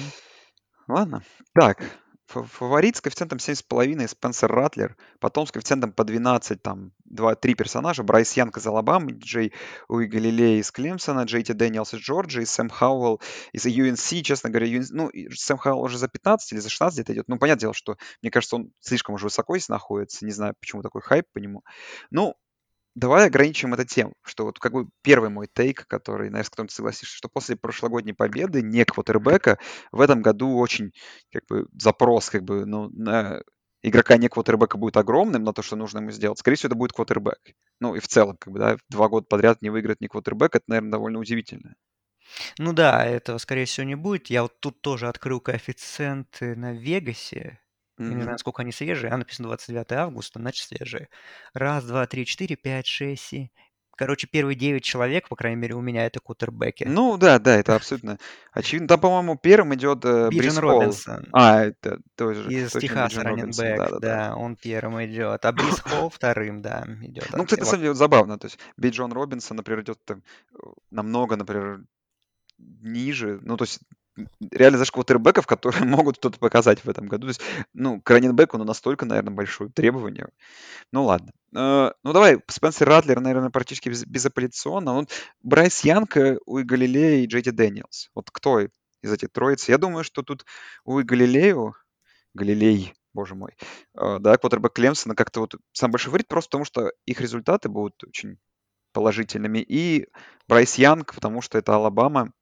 Ладно. Так, фаворит с коэффициентом 7,5 Спенсер Ратлер, потом с коэффициентом по 12, там, 2-3 персонажа, Брайс Янг из Алабамы, Джей Уиагалелеи из Клемсона, Джей Ти Дэниелс из Джорджии, Сэм Хауэлл из UNC, честно говоря, UNC, ну, Сэм Хауэлл уже за 15 или за 16 где-то идет, ну, понятное дело, что, мне кажется, он слишком уже высоко здесь находится, не знаю, почему такой хайп по нему. Ну, давай ограничим это тем, что вот как бы первый мой тейк, который, наверное, с которым ты согласишься, что после прошлогодней победы не квотербека в этом году очень как бы запрос как бы ну, на игрока не квотербека будет огромным на то, что нужно ему сделать. Скорее всего, это будет квотербек. Ну и в целом, как бы, да, два года подряд не выиграет не квотербек, это, наверное, довольно удивительно. Ну да, этого, скорее всего, не будет. Я вот тут тоже открыл коэффициенты на Вегасе. Я не знаю, сколько они свежие. А написано 29 августа, значит свежие. Раз, два, три, четыре, пять, шесть, семь. Короче, первые 9 человек, по крайней мере, у меня это кутербеки. Ну да, да, это абсолютно очевидно. Там, по-моему, первым идет э, Брис. Робинсон А, это тоже. из точно Техаса раненбэк, да-да-да. да, он первым идет. А Брис Холл вторым, да, идет. Ну, кстати, на самом деле, забавно. То есть Биджон Робинсон, например, идет там э, намного, например, ниже. Ну, то есть реально знаешь, квотербеков, которые могут что-то показать в этом году. То есть, ну, к раннинбеку, ну, настолько, наверное, большое требование. Ну, ладно. Э, Ну, давай, Спенсер Ратлер, наверное, практически без- безапелляционно. Вот Брайс Янг, Уиагалелеи и Джей Ти Дэниелс. Вот кто из этих троиц? Я думаю, что тут Уиагалелею, Галелеи, боже мой, э, да, квотербек Клемсона как-то вот сам большой фаворит, просто потому что их результаты будут очень положительными. И Брайс Янг, потому что это Алабама,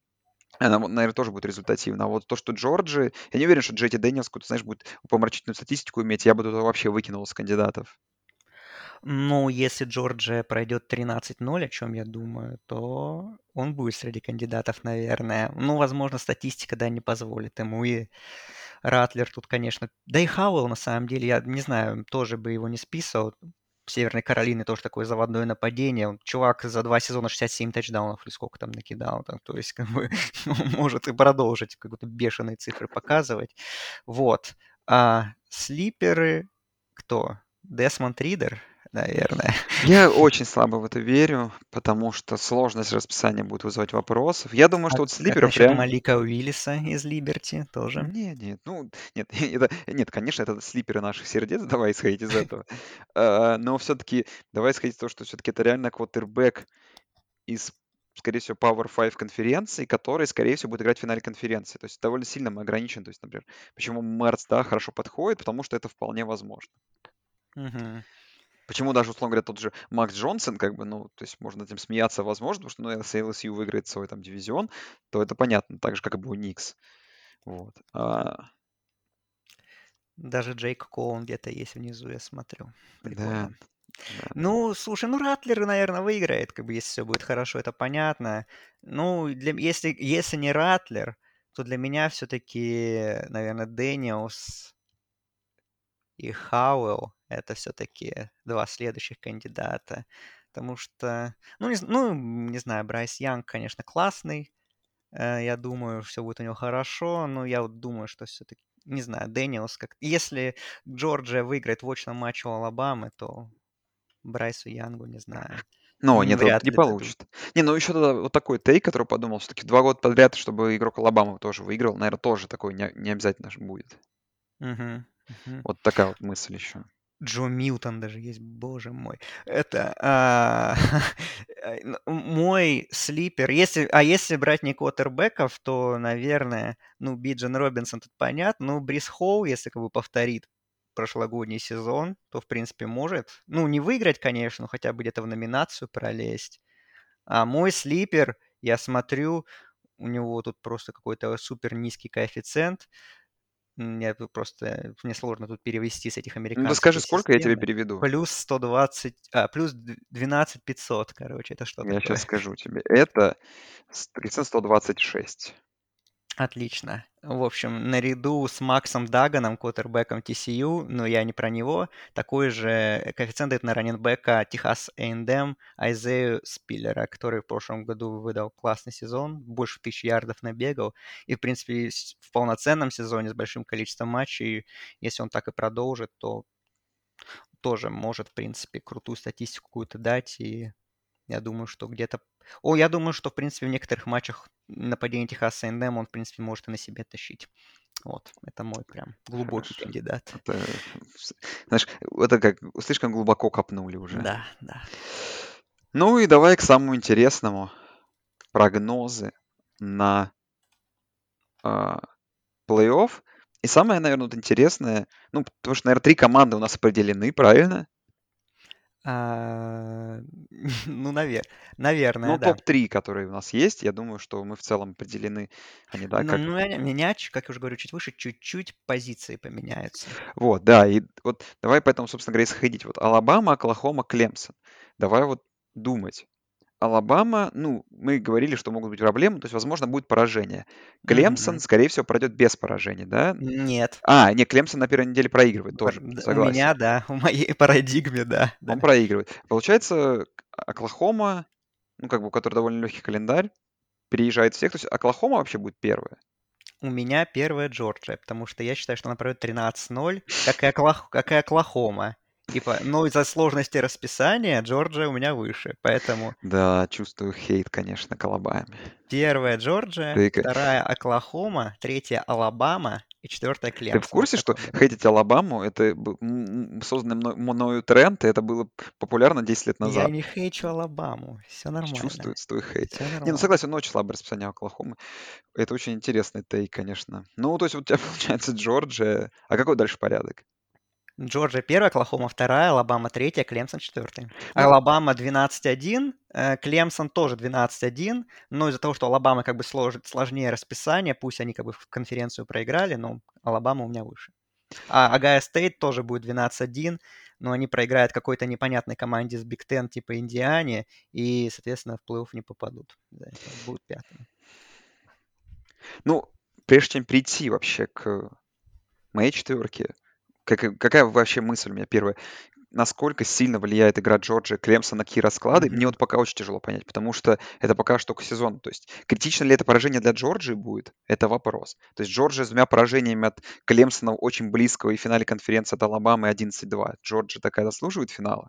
она, наверное, тоже будет результативна. А вот то, что Джорджия... Я не уверен, что Джей Ти Дэниелс, какую-то, знаешь, будет умопомрачительную статистику иметь. Я бы туда вообще выкинул с кандидатов. Ну, если Джорджия пройдет 13-0, о чем я думаю, то он будет среди кандидатов, наверное. Ну, возможно, статистика, да, не позволит ему. И Ратлер тут, конечно... Да и Хауэлл, на самом деле, я не знаю, тоже бы его не списывал. Северной Каролины тоже такое заводное нападение. Чувак за два сезона 67 тачдаунов или сколько там накидал. Там, то есть, как бы, может и продолжить какие-то бешеные цифры показывать. Вот. А слиперы кто? Десмонд Ридер, наверное. Я очень слабо в это верю, потому что сложность расписания будет вызывать вопросов. Я думаю, А что вот как слиперов насчет реально... Малика Уиллиса из Либерти тоже? Нет, нет, ну, нет, это, нет, конечно, это слиперы наших сердец, давай исходить из этого. А, Но все-таки, давай исходить из того, что все-таки это реально квотербек из, скорее всего, Power 5 конференции, который, скорее всего, будет играть в финале конференции. То есть довольно сильно мы ограничены. То есть, например, почему Мерц, да, хорошо подходит, потому что это вполне возможно. Мгм. Почему даже, условно говоря, тот же Макс Джонсон, как бы, ну, то есть можно над этим смеяться, возможно, потому что, ну, если LSU выиграет свой там дивизион, то это понятно, так же, как и Бо Никс. Вот. А, Даже Джек Коун где-то есть внизу, я смотрю. да, да. Ну, слушай, ну Ратлер, наверное, выиграет, как бы, если все будет хорошо, это понятно. Ну, для, если, если не Ратлер, то для меня все-таки, наверное, Дэниелс и Хауэлл это все-таки два следующих кандидата. Потому что, ну, не, ну, не знаю, Брайс Янг, конечно, классный. Э, Я думаю, все будет у него хорошо, но я вот думаю, что все-таки, не знаю, Дэниелс как... Если Джорджия выиграет в очном матче у Алабамы, то Брайсу Янгу, не знаю. М, нет, Вряд не получит. Не, ну еще тогда вот такой тейк, который подумал, все-таки два года подряд, чтобы игрок Алабамы тоже выиграл, наверное, тоже такой не, не обязательно будет. Мгм, мгм. Вот такая вот мысль еще. Джо Милтон даже есть, боже мой. Это а, мой слипер. Если, а если брать не квотербеков, то, наверное, ну, Биджен Робинсон тут понятно. Ну, Брис Холл, если как бы повторит прошлогодний сезон, то, в принципе, может. Ну, не выиграть, конечно, но хотя бы где-то в номинацию пролезть. А мой слипер, я смотрю, у него тут просто какой-то супер низкий коэффициент. М, Я тут просто, мне сложно тут перевести с этих Ну, ты американских скажи, сколько я тебе системы. переведу. Плюс 120, а, плюс д- 12 500, короче, это что Я сейчас такое? скажу тебе. Это с- коэффициент 126. Отлично. В общем, наряду с Максом Даганом, квотербеком TCU, но я не про него, такой же коэффициент дает на раненбека Техас A&M Айзею Спиллера, который в прошлом году выдал классный сезон, больше тысячи ярдов набегал, и, в принципе, в полноценном сезоне с большим количеством матчей, если он так и продолжит, то тоже может, в принципе, крутую статистику какую-то дать, и я думаю, что где-то... О, я думаю, что, в принципе, в некоторых матчах нападение Техаса A&M он, в принципе, может и на себе тащить. Вот, это мой прям глубокий Хорошо. кандидат. Это, знаешь, это как слишком глубоко копнули уже. Да, да. Ну и давай к самому интересному. Прогнозы на а, плей-офф. И самое, наверное, вот интересное, ну, потому что, наверное, три команды у нас определены, правильно? А, Ну, навер... наверное, Ну, да. топ-3, которые у нас есть, я думаю, что мы в целом определены, они, да, Ну, как... ну, меня- менять, как я уже говорю, чуть выше, чуть-чуть позиции поменяются. Вот, да, и вот давай поэтому, собственно говоря, исходить. Вот Алабама, Оклахома, Клемсон. Давай вот думать. Алабама, ну, мы говорили, что могут быть проблемы, то есть, возможно, будет поражение. Клемсон, Мгм. скорее всего, пройдет без поражения, да? Нет. А, не, Клемсон на первой неделе проигрывает тоже, У согласен. меня, да, в моей парадигме, да, Он да. проигрывает. Получается, Оклахома, ну, как бы, у которой довольно легкий календарь, переезжает всех. То есть Оклахома вообще будет первая. У меня первая Джорджия, потому что я считаю, что она пройдет 13-0, как и, Оклах... как и Оклахома. И по... Но из-за сложности расписания Джорджия у меня выше. Поэтому Да, чувствую хейт, конечно, к Алабаме. первая Джорджия, Ты, вторая Оклахома, третья Алабама и четвертая ты Клемсон. в курсе, что хейтить Алабаму, это созданный мной- мною тренд, и это было популярно 10 лет Я назад. не хейчу Алабаму, все нормально. Чувствуется твой хейт. Не, ну согласен, ну, очень слабое расписание Оклахомы. Это очень интересный тейк, конечно. Ну, то есть у тебя получается Джорджия. А какой дальше порядок? Джорджия первая, Оклахома вторая, Алабама третья, Клемсон четвертый. Ну, Алабама 12-1, э, Клемсон тоже 12-1, но из-за того, что Алабама как бы слож- сложнее расписание, пусть они как бы в конференцию проиграли, но Алабама у меня выше. А Огайо Стейт тоже будет 12-1, но они проиграют какой-то непонятной команде с Big Ten типа Индиане, и, соответственно, в плей-офф не попадут. Да, будут пятыми. ну, прежде чем прийти вообще к моей четверке, как- какая вообще мысль у меня первая? Насколько сильно влияет игра Джорджа Клемса на какие расклады, мне вот пока очень тяжело понять, потому что это пока что только сезон. То есть критично ли это поражение для Джорджии будет, это вопрос. То есть Джорджия с двумя поражениями от Клемсона очень близкого и в финале конференции от Алабамы 11-2. Джорджия такая заслуживает финала?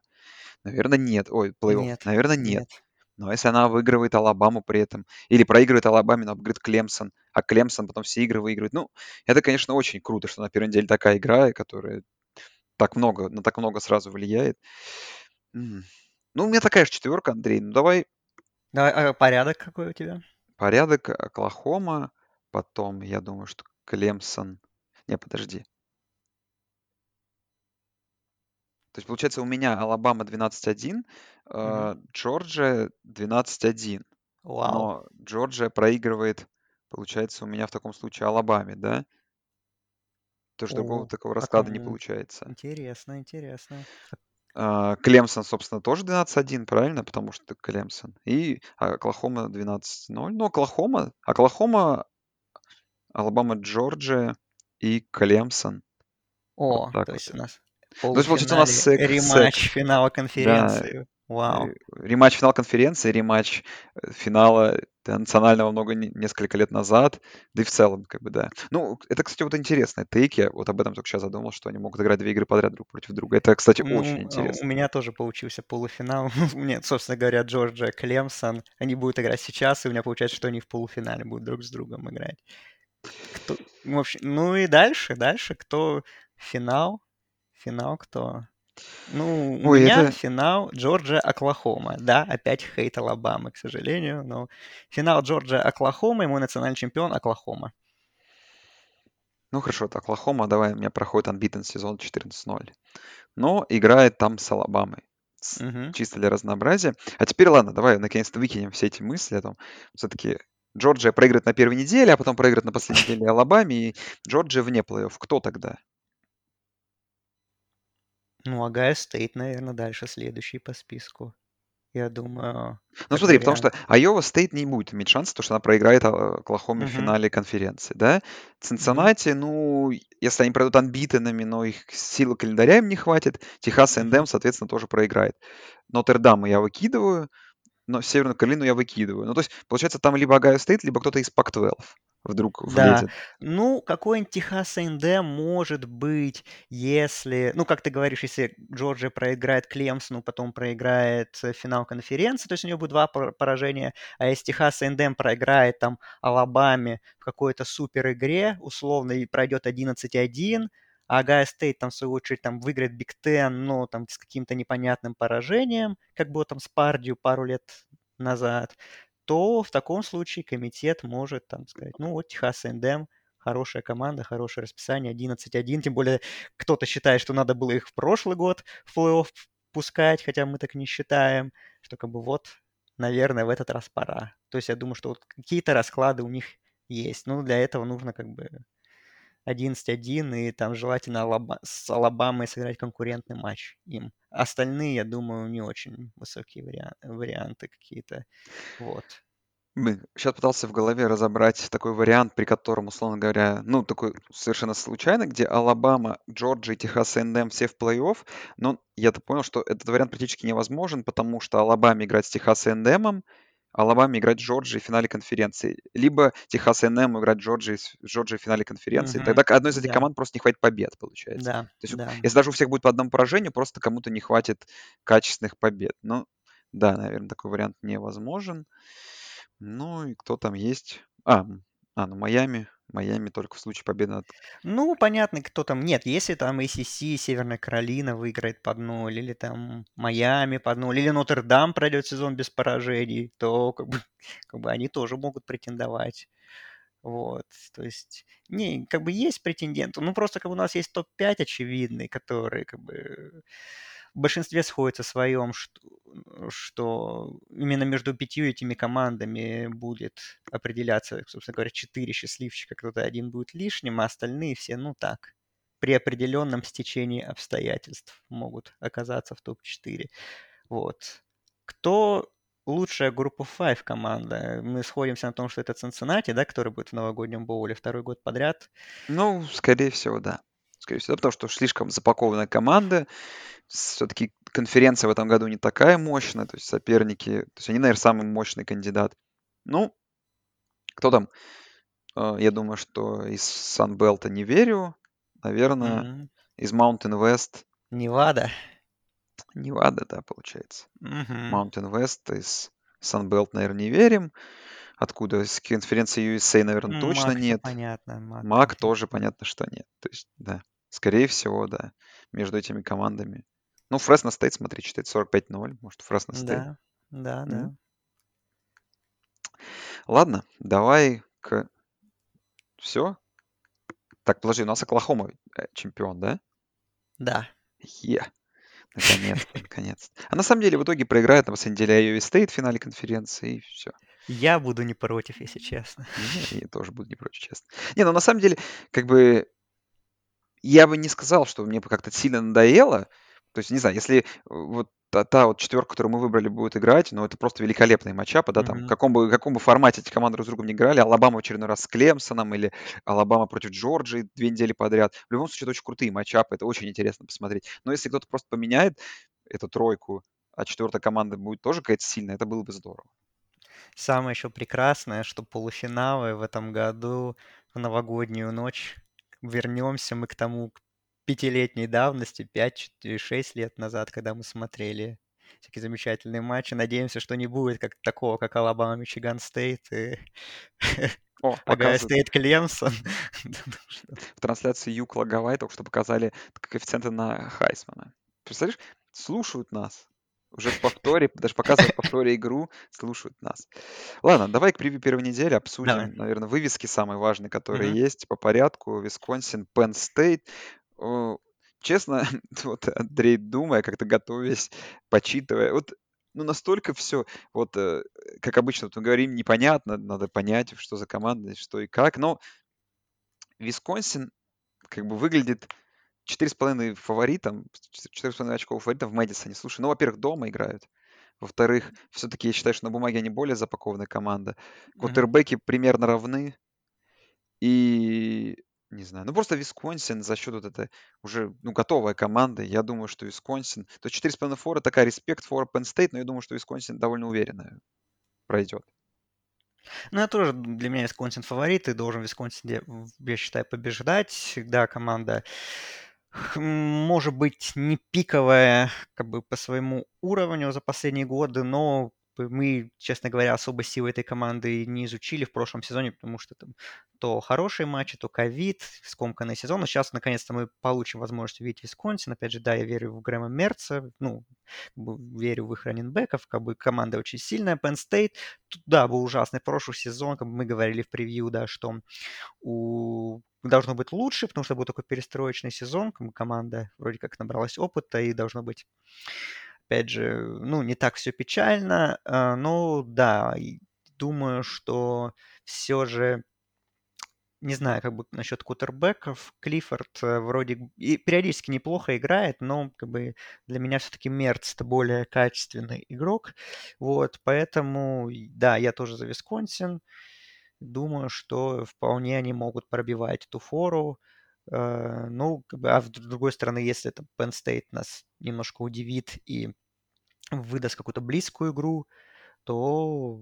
Наверное, нет. Ой, плей-офф. Нет, Наверное, нет. нет. Но если она выигрывает Алабаму при этом, или проигрывает Алабаме, но обыгрывает Клемсон, а Клемсон потом все игры выигрывает, ну, это, конечно, очень круто, что на первой неделе такая игра, которая так много, на так много сразу влияет. Ну, у меня такая же четверка, Андрей. Ну, давай Давай, а порядок какой у тебя? порядок. Оклахома, потом, я думаю, что Клемсон... Не, подожди. То есть, получается, у меня Алабама 12-1, Э, Джорджия 12-1. Вау. Но Джорджия проигрывает, получается, у меня в таком случае Алабаме, да? Тоже другого О, такого а расклада не получается. Интересно, интересно. А, Клемсон, собственно, тоже 12-1, правильно? Потому что Клемсон. И Оклахома 12-0. Ну, Оклахома, Оклахома, Алабама, Джорджия и Клемсон. Вот О, так то вот. есть у нас То есть, получается, у нас сек, сек. рематч финала Да, конференции. Вау. э, рематч финала конференции, рематч э, финала э, национального много, не- несколько лет назад, да и в целом, как бы, да. Ну, это, кстати, вот интересные тейки, я вот об этом только сейчас задумал, что они могут играть две игры подряд друг против друга. Это, кстати, очень Ну, э, у интересно. меня тоже получился полуфинал. Нет, собственно говоря, Джорджия, Клемсон. Они будут играть сейчас, и у меня получается, что они в полуфинале будут друг с другом играть. Кто... В общем, ну и дальше, дальше, кто финал, финал кто? Ну, у Ой, меня это... финал Джорджия Оклахома. Да, опять хейт Алабамы, к сожалению, но финал Джорджия Оклахома и мой национальный чемпион Оклахома. Ну, хорошо, это Оклахома, давай, у меня проходит unbeaten сезон 14-0. Но играет там с Алабамой. Мгм. Чисто для разнообразия. А теперь, ладно, давай наконец-то выкинем все эти мысли о том, все-таки Джорджия проиграет на первой неделе, а потом проиграет на последней неделе Алабаме, и Джорджия вне плей-офф. Кто тогда? Ну, Огайо Стейт, наверное, дальше следующий по списку. Я думаю, Ну смотри, потому вариант. что Айова Стейт не будет иметь шанса, потому что она проиграет а, Оклахоме в Мгм. финале конференции, да? Цинциннати, ну, если они пройдут unbeaten ами, но их силы календаря им не хватит, Техас. A&M, соответственно, тоже проиграет. Нотр-Дама я выкидываю, но Северную Каролину я выкидываю. Ну, то есть, получается, там либо Огайо Стейт, либо кто-то из Pac-12 вдруг Да, влезет. ну, какой-нибудь Техас A&M может быть, если, ну, как ты говоришь, если Джорджия проиграет Клемсону, потом проиграет э, финал конференции, то есть у нее будет два пор- поражения, а если Техас A&M проиграет там Алабаме в какой-то супер игре, условно, и пройдет 11-1, а Огайо Стейт там, в свою очередь, там выиграет Big Ten, но там с каким-то непонятным поражением, как было там с Пердью пару лет назад, то в таком случае комитет может там сказать, ну вот Техас A&M, хорошая команда, хорошее расписание, 11-1, тем более кто-то считает, что надо было их в прошлый год в плей-офф пускать, хотя мы так не считаем, что как бы вот, наверное, в этот раз пора. То есть я думаю, что вот какие-то расклады у них есть. Ну, для этого нужно как бы 11-1, и там желательно Алаба- с Алабамой сыграть конкурентный матч им. Остальные, я думаю, не очень высокие вариа- варианты какие-то. Вот. Сейчас пытался в голове разобрать такой вариант, при котором, условно говоря, ну, такой совершенно случайно, где Алабама, Джорджия и Техас A&M все в плей-офф, но я-то понял, что этот вариант практически невозможен, потому что Алабаме играть с Техас A&M, Алабаме играть с Джорджией в финале конференции, либо Техас A&M играть с Джорджией, с Джорджией в финале конференции. Мгм. Тогда одной из этих Да, команд просто не хватит побед, получается. да, То есть, да. если даже у всех будет по одному поражению, просто кому-то не хватит качественных побед. Ну, да, наверное, такой вариант невозможен. Ну и кто там есть? А, а, ну Майами. Майами только в случае победы над... Ну, понятно, кто там. Нет, если там ACC, Северная Каролина выиграет под ноль, или там Майами под ноль, или Нотр-Дам пройдет сезон без поражений, то как бы, как бы они тоже могут претендовать. Вот, то есть, не, как бы есть претенденты, ну просто как бы у нас есть топ-5 очевидный, который как бы в большинстве сходится в своем, что, что именно между пятью этими командами будет определяться, собственно говоря, четыре счастливчика, кто-то один будет лишним, а остальные все, ну так, при определенном стечении обстоятельств могут оказаться в топ-4. Вот. Кто лучшая группа 5 команда. Мы сходимся на том, что это Цинциннати, да, который будет в новогоднем боуле второй год подряд. Ну, скорее всего, да. Скорее всего, да, потому что слишком запакованная команда. Все-таки конференция в этом году не такая мощная, то есть соперники, то есть они, наверное, самый мощный кандидат. Ну, кто там? Э, Я думаю, что из Санбелта не верю. Наверное, Мгм. из Mountain West, Невада. Невада, да, получается. Мгм. Mountain West из Sunbelt, наверное, не верим. Откуда? С конференции USA, наверное, точно Мак, нет. понятно. Мак, тоже понятно, что нет. То есть, да, скорее всего, да, между этими командами. Ну, Фресно Стейт, смотри, читает 45-0. Может, Фресно Стейт. Да, да, да. Ладно, давай к... Все? Так, подожди, у нас Оклахома э, чемпион, да? Да. Yeah. Наконец-то, наконец-то. А на самом деле в итоге проиграет на последней неделе Айове Стейт в финале конференции, и все. Я буду не против, если честно. Я, я тоже буду не прочь, честно. Не, ну на самом деле, как бы, я бы не сказал, что мне как-то сильно надоело. То есть, не знаю, если э, вот та, та вот четверка, которую мы выбрали, будет играть, ну, это просто великолепные матчапы, да, там, в каком бы, в каком бы формате эти команды друг с другом не играли, Алабама в очередной раз с Клемсоном или Алабама против Джорджии две недели подряд. В любом случае, это очень крутые матчапы, это очень интересно посмотреть. Но если кто-то просто поменяет эту тройку, а четвертая команда будет тоже какая-то сильная, это было бы здорово. Самое еще прекрасное, что полуфиналы в этом году в новогоднюю ночь вернемся мы к тому к пятилетней давности, 5 или 6 лет назад, когда мы смотрели всякие замечательные матчи. Надеемся, что не будет как такого, как Алабама, Мичиган Стейт и Огайо Стейт, Клемсон. в трансляции UCLA Гавайи только что показали коэффициенты на Хайсмана. Представляешь, слушают нас. Уже в повторе, даже показывают в повторе игру, слушают нас. Ладно, давай к превью первой недели Давай. обсудим, наверное, вывески самые важные, которые Мгм. есть по порядку. Висконсин, State. О, Честно, вот Андрей, думая, как-то готовясь, почитывая, вот ну, настолько все, вот, э, как обычно, вот мы говорим, непонятно, надо понять, что за команда, что и как, но Висконсин как бы выглядит 4,5 фаворитом, 4,5 очков фаворитом в Мэдисоне. Слушай, ну, во-первых, дома играют. Во-вторых, все-таки я считаю, что на бумаге они более запакованная команда. Квотербеки примерно равны. И не знаю, ну просто Висконсин за счет вот этой уже ну, готовая команда. Я думаю, что Висконсин... То есть 4,5 фора, такая респект фора Penn State, но я думаю, что Висконсин довольно уверенно пройдет. Ну, я тоже для меня Висконсин фаворит, и должен Висконсин, я, считаю, побеждать. Всегда команда может быть не пиковая как бы по своему уровню за последние годы, но мы, честно говоря, особо силы этой команды не изучили в прошлом сезоне, потому что там то хорошие матчи, то ковид, скомканный сезон. Но сейчас, наконец-то, мы получим возможность увидеть Висконсин. Опять же, да, я верю в Грэма Мерца, ну, верю в их раненбеков, как бы команда очень сильная. Penn State, тут, да, был ужасный прошлый сезон, как бы мы говорили в превью, да, что у должно быть лучше, потому что был такой перестроечный сезон, команда вроде как набралась опыта и должно быть, опять же, ну, не так все печально, а, но да, думаю, что все же не знаю, как бы насчет кутербеков. Клиффорд э, вроде и периодически неплохо играет, но как бы для меня все-таки Мерц это более качественный игрок. Вот, поэтому, да, я тоже за Висконсин. Думаю, что вполне они могут пробивать эту фору. Э, ну, как бы, а с другой стороны, если это Penn State нас немножко удивит и выдаст какую-то близкую игру, то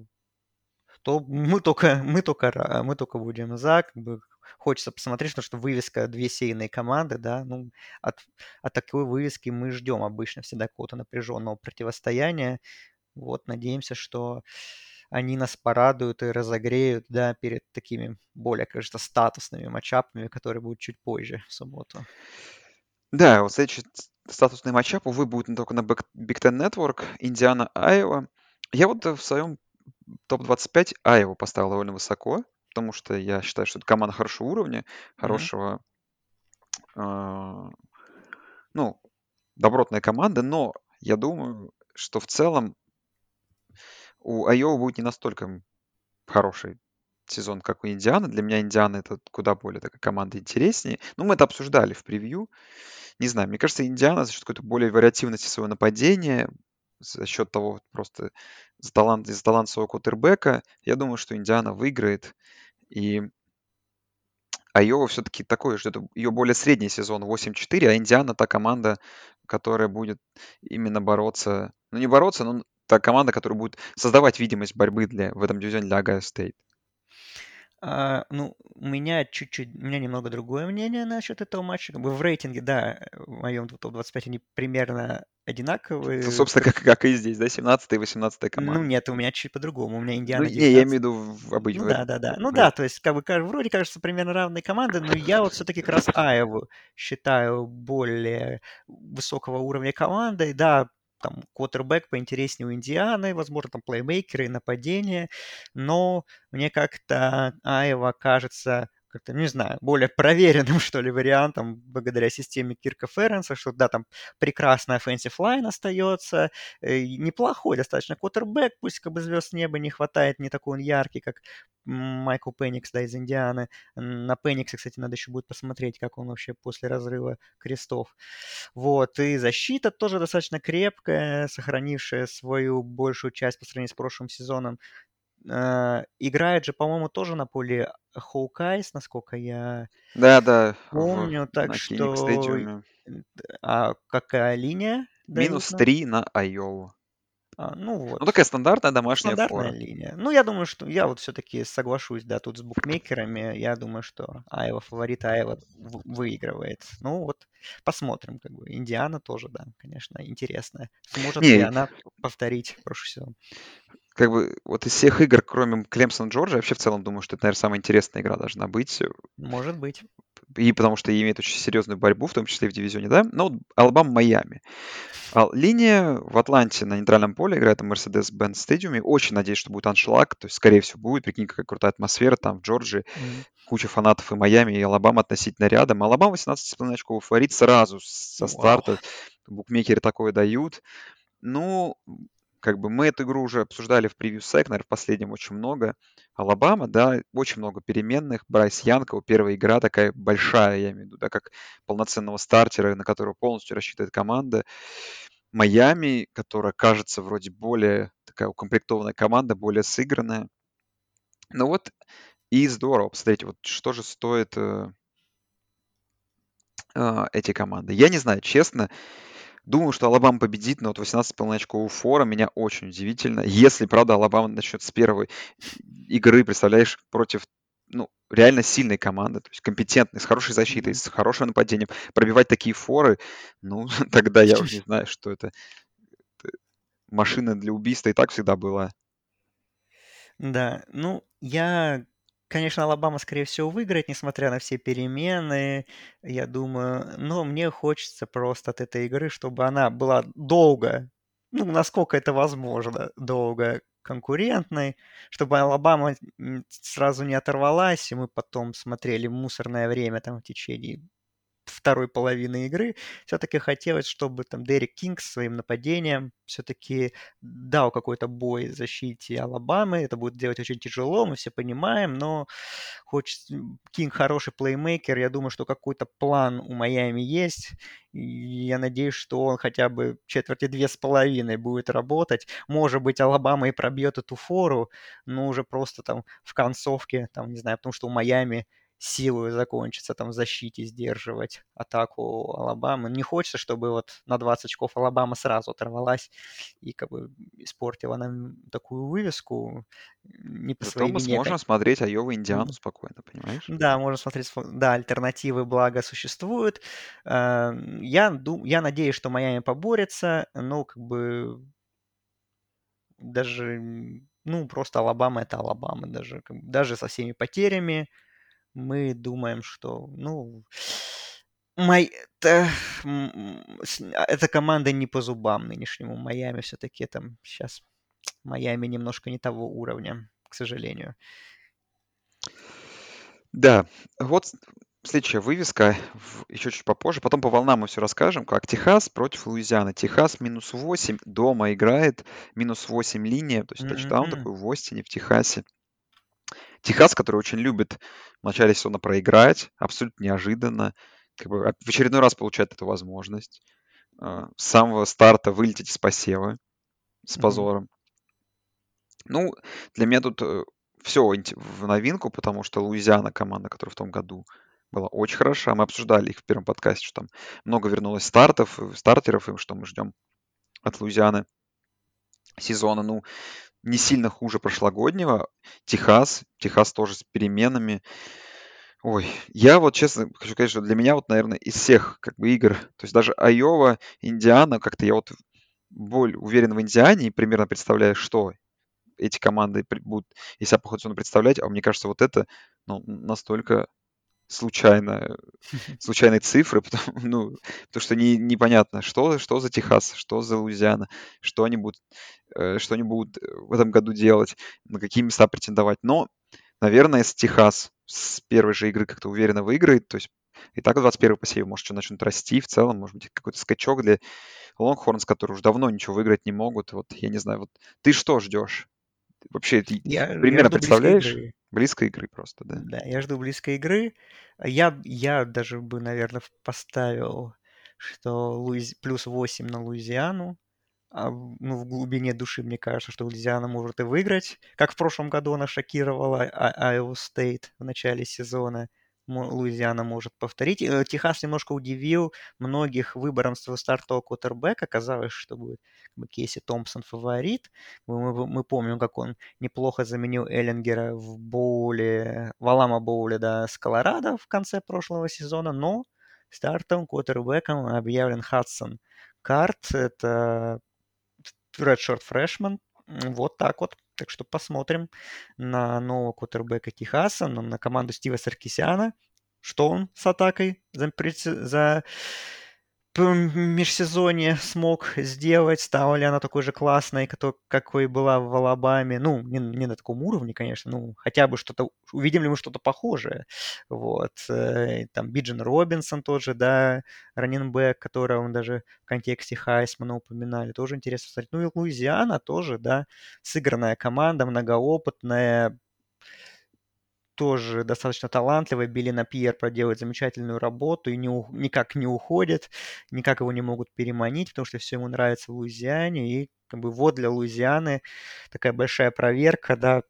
то мы только, мы только, мы только будем за, как бы хочется посмотреть, потому что вывеска две сейные команды, да, ну, от, от такой вывески мы ждем обычно всегда какого-то напряженного противостояния. Вот, надеемся, что они нас порадуют и разогреют, да, перед такими более, кажется, статусными матчапами, которые будут чуть позже в субботу. Да, вот следующий статусный матчап, увы, будет только на Big Ten Network, Индиана, Айова. Я вот в своем топ-25 Айову поставил довольно высоко, потому что я считаю, что это команда хорошего уровня, хорошего, э, ну, добротная команда, но я думаю, что в целом у Айова будет не настолько хороший сезон, как у Индианы. Для меня Индиана это куда более такая команда интереснее. Ну, мы это обсуждали в превью. Не знаю, мне кажется, Индиана за счет какой-то более вариативности своего нападения, за счет того просто за талант, из талант своего кутербека, я думаю, что Индиана выиграет. И Айова все-таки такой, что это ее более средний сезон 8-4, а Индиана та команда, которая будет именно бороться, ну не бороться, но та команда, которая будет создавать видимость борьбы для, в этом дивизионе для Огайо Стейт. А, ну, у меня чуть-чуть, у меня немного другое мнение насчет этого матча. Как бы в рейтинге, да, в моем топ-25 они примерно одинаковые. Ну, собственно, как, как и здесь, да, 17 и 18 команда. Ну, нет, у меня чуть по-другому. У меня Индиана Ну, не, я имею в виду в обычном. Ну, да, да, да. Ну, да, то есть, как бы, вроде кажется, примерно равные команды, но я вот все-таки как раз Аеву считаю более высокого уровня командой. Да, там квотербек поинтереснее у Индианы, возможно, там плеймейкеры и нападение, но мне как-то Айва кажется как-то, не знаю, более проверенным, что ли, вариантом благодаря системе Кирка Ференса, что, да, там прекрасный offensive line остается, э, неплохой достаточно квотербек, пусть как бы звезд неба не хватает, не такой он яркий, как Майкл Пеникс, да, из Индианы. На Пениксе, кстати, надо еще будет посмотреть, как он вообще после разрыва крестов. Вот, и защита тоже достаточно крепкая, сохранившая свою большую часть по сравнению с прошлым сезоном. Э, играет же, по-моему, тоже на поле Hawkeyes, насколько я да, да, помню. В, так на что... А какая линия? Минус 3 на Айову. А, ну вот. Ну такая стандартная домашняя Стандартная фора. линия. Ну я думаю, что я вот все-таки соглашусь, да, тут с букмекерами. Я думаю, что Айва фаворит, Айва выигрывает. Ну вот, посмотрим, как бы. Индиана тоже, да, конечно, интересная. Сможет Не, ли она повторить прошлый сезон? Как бы вот из всех игр, кроме Клемсон Джорджа, вообще в целом думаю, что это, наверное, самая интересная игра должна быть. Может быть. И потому что имеет очень серьезную борьбу, в том числе и в дивизионе, да. Но вот Алабама-Майами. А линия в Атланте на нейтральном поле играет на Mercedes-Benz Stadium е. Очень надеюсь, что будет аншлаг, то есть, скорее всего, будет. Прикинь, какая крутая атмосфера там в Джорджии. Mm-hmm. Куча фанатов и Майами, и Алабама относительно рядом. Алабама 18,5 очков фаворит сразу со старта. Wow. Букмекеры такое дают. Ну, как бы мы эту игру уже обсуждали в превью SEC, наверное, в последнем очень много. Алабама, да, очень много переменных. Брайс Янг, его, первая игра такая большая, я имею в виду, да, как полноценного стартера, на которого полностью рассчитывает команда. Майами, которая кажется вроде более такая укомплектованная команда, более сыгранная. Ну вот, и здорово. Посмотрите, вот что же стоит э, э, эти команды. Я не знаю, честно, Думаю, что Алабама победит, но вот 18,5 очков Фора меня очень удивительно. Если, правда, Алабама начнет с первой игры, представляешь, против ну, реально сильной команды, то есть компетентной, с хорошей защитой, с хорошим нападением, пробивать такие форы, ну, тогда я уже не знаю, что это. Машина для убийства и так всегда была. Да, ну, я Конечно, Алабама, скорее всего, выиграет, несмотря на все перемены, я думаю. Но мне хочется просто от этой игры, чтобы она была долго, ну, насколько это возможно, долго конкурентной, чтобы Алабама сразу не оторвалась, и мы потом смотрели мусорное время там в течение второй половины игры, все-таки хотелось, чтобы там Дерек Кинг своим нападением все-таки дал какой-то бой защите Алабамы. Это будет делать очень тяжело, мы все понимаем, но хочется... Кинг хороший плеймейкер, я думаю, что какой-то план у Майами есть. И я надеюсь, что он хотя бы четверти две с половиной будет работать. Может быть, Алабама и пробьет эту фору, но уже просто там в концовке, там, не знаю, потому что у Майами силой закончится там в защите сдерживать атаку Алабамы. Не хочется, чтобы вот на 20 очков Алабама сразу оторвалась и как бы испортила нам такую вывеску. Не по Зато своей мы вине. сможем смотреть Айова Индиану спокойно, понимаешь? Да, можно смотреть, да, альтернативы, благо, существуют. Эм, я, дум, я надеюсь, что Майами поборется, но как бы даже, ну, просто Алабама это Алабама, даже, даже со всеми потерями мы думаем, что, ну, Май... Это... А, эта команда не по зубам нынешнему Майами все-таки там сейчас Майами немножко не того уровня, к сожалению. Да, вот следующая вывеска, еще чуть попозже. Потом по волнам мы все расскажем, как Техас против Луизианы. Техас минус 8, дома играет, минус 8 линия, то есть mm-hmm. тачдаун такой в Остине, в Техасе. Техас, который очень любит в начале сезона проиграть, абсолютно неожиданно, как бы в очередной раз получает эту возможность. А, с самого старта вылететь из посева с позором. Mm-hmm. Ну, для меня тут э, все в новинку, потому что Луизиана команда, которая в том году была очень хороша. Мы обсуждали их в первом подкасте, что там много вернулось стартов, стартеров, и что мы ждем от Луизианы сезона. Ну, не сильно хуже прошлогоднего. Техас, Техас тоже с переменами. Ой, я вот честно хочу сказать, что для меня вот, наверное, из всех как бы игр, то есть даже Айова, Индиана, как-то я вот более уверен в Индиане и примерно представляю, что эти команды будут из себя по ходу представлять, а мне кажется, вот это ну, настолько случайно, случайные цифры, потому, ну, потому что не, непонятно, что, что за Техас, что за Луизиана, что они будут, э, что они будут в этом году делать, на какие места претендовать. Но, наверное, если Техас с первой же игры как-то уверенно выиграет, то есть и так в 21 посеве, может, что начнут расти в целом, может быть, какой-то скачок для Лонгхорнс, которые уже давно ничего выиграть не могут. Вот, я не знаю, вот ты что ждешь? Вообще, ты я, примерно я представляешь? Близкой игры. близкой игры просто, да? Да, я жду близкой игры. Я, я даже бы, наверное, поставил, что Луиз... плюс 8 на Луизиану. А, ну, в глубине души мне кажется, что Луизиана может и выиграть. Как в прошлом году она шокировала Айо Стейт в начале сезона. Луизиана может повторить. Э, Техас немножко удивил многих выбором своего стартового квотербека. Казалось, что будет Кейси Томпсон фаворит. Мы, мы, мы помним, как он неплохо заменил Эллингера в боуле, в Алама боуле да, с Колорадо в конце прошлого сезона, но стартовым квотербеком объявлен Хадсон Карт. Это Redshirt Freshman. Вот так вот. Так что посмотрим на нового кутербека Техаса, на команду Стива Саркисяна. Что он с атакой за, за межсезонье смог сделать, стала ли она такой же классной, какой была в Алабаме. Ну, не, не на таком уровне, конечно, ну, хотя бы что-то, увидим ли мы что-то похожее. Вот. Э, там Биджин Робинсон тоже, да, раненбэк, которого он даже в контексте Хайсмана упоминали, тоже интересно смотреть. Ну и Луизиана тоже, да, сыгранная команда, многоопытная, тоже достаточно талантливый. Билли Напьер проделает замечательную работу и не, никак не уходит, никак его не могут переманить, потому что все ему нравится в Луизиане. И как бы вот для Луизианы такая большая проверка, да,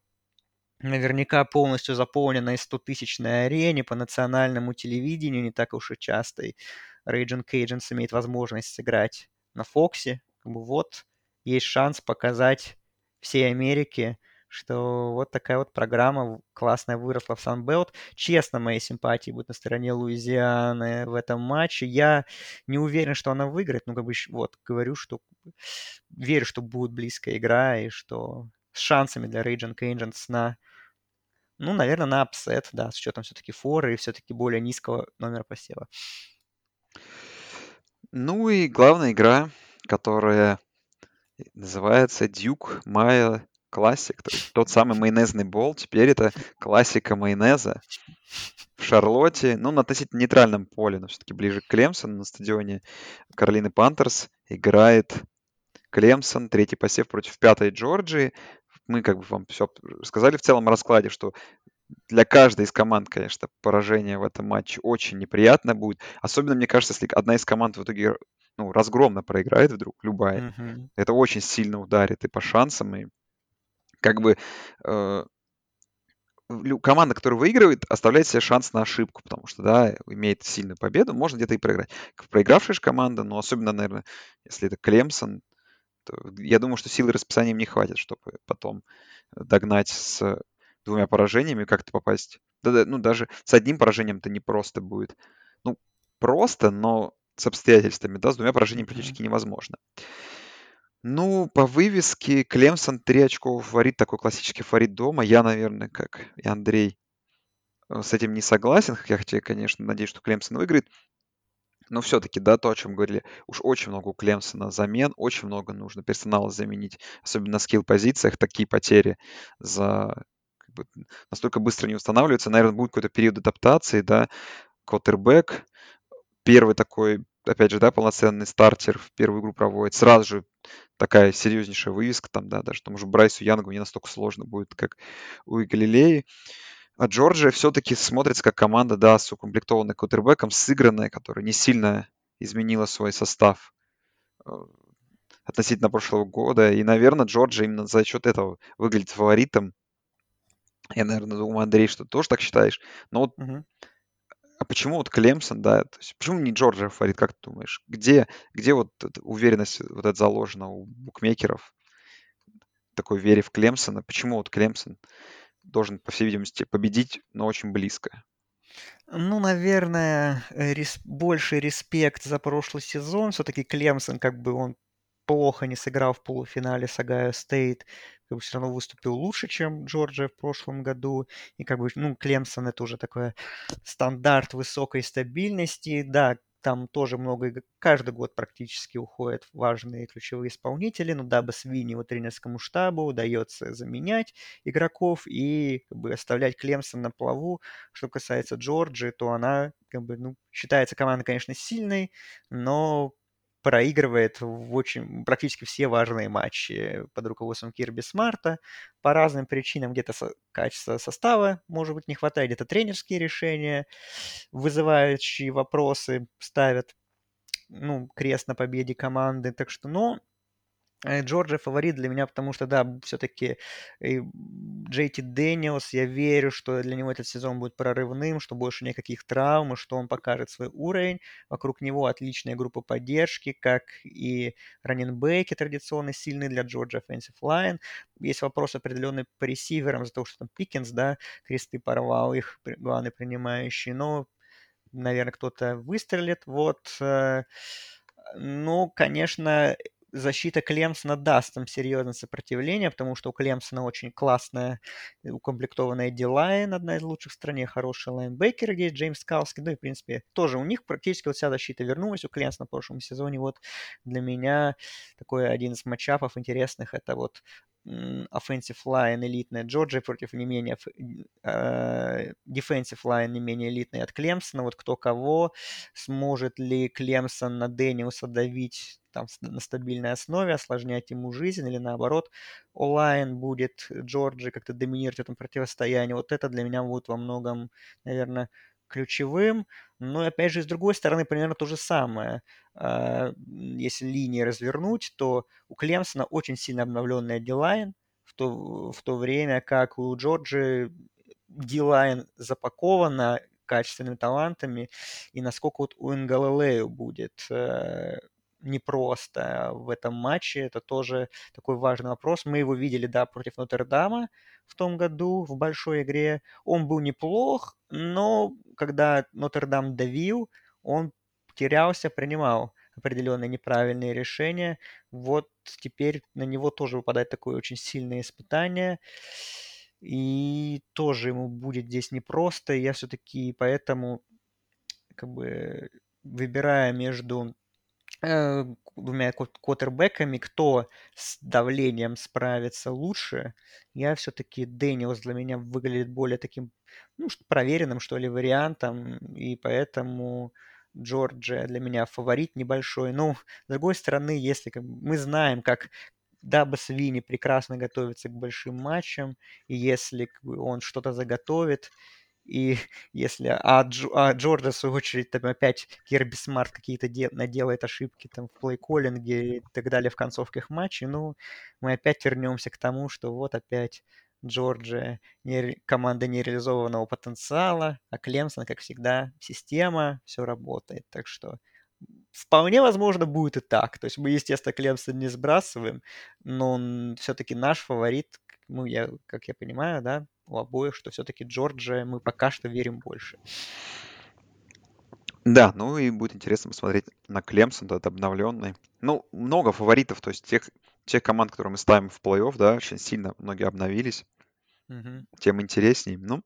наверняка полностью заполненной 100-тысячной арене по национальному телевидению, не так уж и часто. И Raging Cajuns имеет возможность сыграть на Фоксе. Как бы вот есть шанс показать всей Америке, что вот такая вот программа классная выросла в Sun Belt. Честно, мои симпатии будут на стороне Луизианы в этом матче. Я не уверен, что она выиграет, но как бы вот говорю, что верю, что будет близкая игра и что с шансами для Raging Cajuns на ну, наверное, на upset, да, с учетом все-таки форы и все-таки более низкого номера посева. Ну и главная игра, которая называется Duke Mile классик, то есть тот самый майонезный бол, теперь это классика майонеза в Шарлотте, ну, на относительно нейтральном поле, но все-таки ближе к Клемсону на стадионе Каролины Пантерс играет Клемсон, третий посев против пятой Джорджии. Мы как бы вам все сказали в целом раскладе, что для каждой из команд, конечно, поражение в этом матче очень неприятно будет. Особенно, мне кажется, если одна из команд в итоге ну, разгромно проиграет вдруг, любая. Mm-hmm. Это очень сильно ударит и по шансам, и как бы э, команда, которая выигрывает, оставляет себе шанс на ошибку, потому что, да, имеет сильную победу, можно где-то и проиграть. Проигравшая же команда, но особенно, наверное, если это Клемсон, то я думаю, что силы расписания им не хватит, чтобы потом догнать с двумя поражениями, как-то попасть. Да, да, ну, даже с одним поражением-то не просто будет. Ну, просто, но с обстоятельствами, да, с двумя поражениями практически невозможно. Ну, по вывеске Клемсон 3 очков фаворит, такой классический фаворит дома. Я, наверное, как и Андрей, э, с этим не согласен. Хотя, конечно, надеюсь, что Клемсон выиграет. Но все-таки, да, то, о чем говорили, уж очень много у Клемсона замен, очень много нужно персонала заменить, особенно на скилл-позициях. Такие потери за как бы, настолько быстро не устанавливаются. Наверное, будет какой-то период адаптации, да, Коттербек, первый такой, опять же, да, полноценный стартер в первую игру проводит, сразу же такая серьезнейшая вывеска там, да, даже тому же Брайсу Янгу не настолько сложно будет, как у Галилеи. А Джорджия все-таки смотрится как команда, да, с укомплектованной кутербеком, сыгранная, которая не сильно изменила свой состав э, относительно прошлого года. И, наверное, Джорджия именно за счет этого выглядит фаворитом. Я, наверное, думаю, Андрей, что ты тоже так считаешь. Но вот угу. А почему вот Клемсон, да, то есть почему не Джорджия фаворит, как ты думаешь? Где, где вот уверенность вот эта заложена у букмекеров? Такой вере в Клемсона. Почему вот Клемсон должен, по всей видимости, победить, но очень близко? Ну, наверное, рес... больше респект за прошлый сезон. Все-таки Клемсон, как бы он плохо не сыграл в полуфинале с Огайо Стейт, как бы все равно выступил лучше, чем Джорджия в прошлом году. И как бы, ну, Клемсон это уже такой стандарт высокой стабильности. Да, там тоже много, каждый год практически уходят важные ключевые исполнители, но дабы Свини его тренерскому штабу удается заменять игроков и как бы оставлять Клемсон на плаву. Что касается Джорджии, то она как бы, ну, считается команда, конечно, сильной, но проигрывает в очень, практически все важные матчи под руководством Кирби Смарта. По разным причинам где-то со, качество состава, может быть, не хватает, где-то тренерские решения, вызывающие вопросы ставят ну, крест на победе команды. Так что, ну, Э, Джорджия фаворит для меня, потому что, да, все-таки Джей Ти Дэниелс, я верю, что для него этот сезон будет прорывным, что больше никаких травм, что он покажет свой уровень. Вокруг него отличная группа поддержки, как и раненбеки традиционно сильные для Джорджия Offensive Line. Есть вопрос определенный по ресиверам, за то, что там Пикинс, да, кресты порвал, их главный принимающий, но, наверное, кто-то выстрелит. Вот, э, ну, конечно, защита Клемсона даст им серьезное сопротивление, потому что у Клемсона очень классная укомплектованная дилайн, одна из лучших в стране, хороший лайнбекер, где есть Джеймс Калски, ну и, в принципе, тоже у них практически вот вся защита вернулась, у Клемсона в прошлом сезоне, вот для меня такой один из матчапов интересных, это вот offensive line элитная Джорджия против не менее э, defensive line не менее элитной от Клемсона. Вот кто кого, сможет ли Клемсон на Дэниуса давить там на стабильной основе, осложнять ему жизнь, или наоборот, онлайн будет Джорджи как-то доминировать в этом противостоянии. Вот это для меня будет во многом, наверное, ключевым. Но, опять же, с другой стороны, примерно то же самое. А, если линии развернуть, то у Клемсона очень сильно обновленный дилайн, в то, в то время как у Джорджи дилайн запакована качественными талантами, и насколько вот у Нгалалею будет э, непросто в этом матче. Это тоже такой важный вопрос. Мы его видели, да, против Нотр-Дама в том году в большой игре. Он был неплох, но когда Нотр-Дам давил, он терялся, принимал определенные неправильные решения. Вот теперь на него тоже выпадает такое очень сильное испытание. И тоже ему будет здесь непросто. Я все-таки поэтому как бы выбирая между двумя квотербеками, кто с давлением справится лучше, я все-таки Дэниелс для меня выглядит более таким, ну, проверенным, что ли, вариантом, и поэтому Джорджия для меня фаворит небольшой. Ну, с другой стороны, если мы знаем, как Даба Свини прекрасно готовится к большим матчам, и если он что-то заготовит, и если а, Дж, а Джорджа, в свою очередь, там опять Кирби Смарт какие-то де, наделает ошибки там в плей-коллинге и так далее в концовках матчей, ну, мы опять вернемся к тому, что вот опять Джорджия не, команда нереализованного потенциала, а Клемсон, как всегда, система, все работает. Так что вполне возможно будет и так. То есть мы, естественно, Клемсон не сбрасываем, но все-таки наш фаворит, ну, я, как я понимаю, да, у обоих, что все-таки Джорджия мы пока что верим больше. Да, ну и будет интересно посмотреть на Клемсон, этот обновленный. Ну, много фаворитов, то есть тех, тех команд, которые мы ставим в плей-офф, да, очень сильно многие обновились. Угу. Тем интересней. Ну,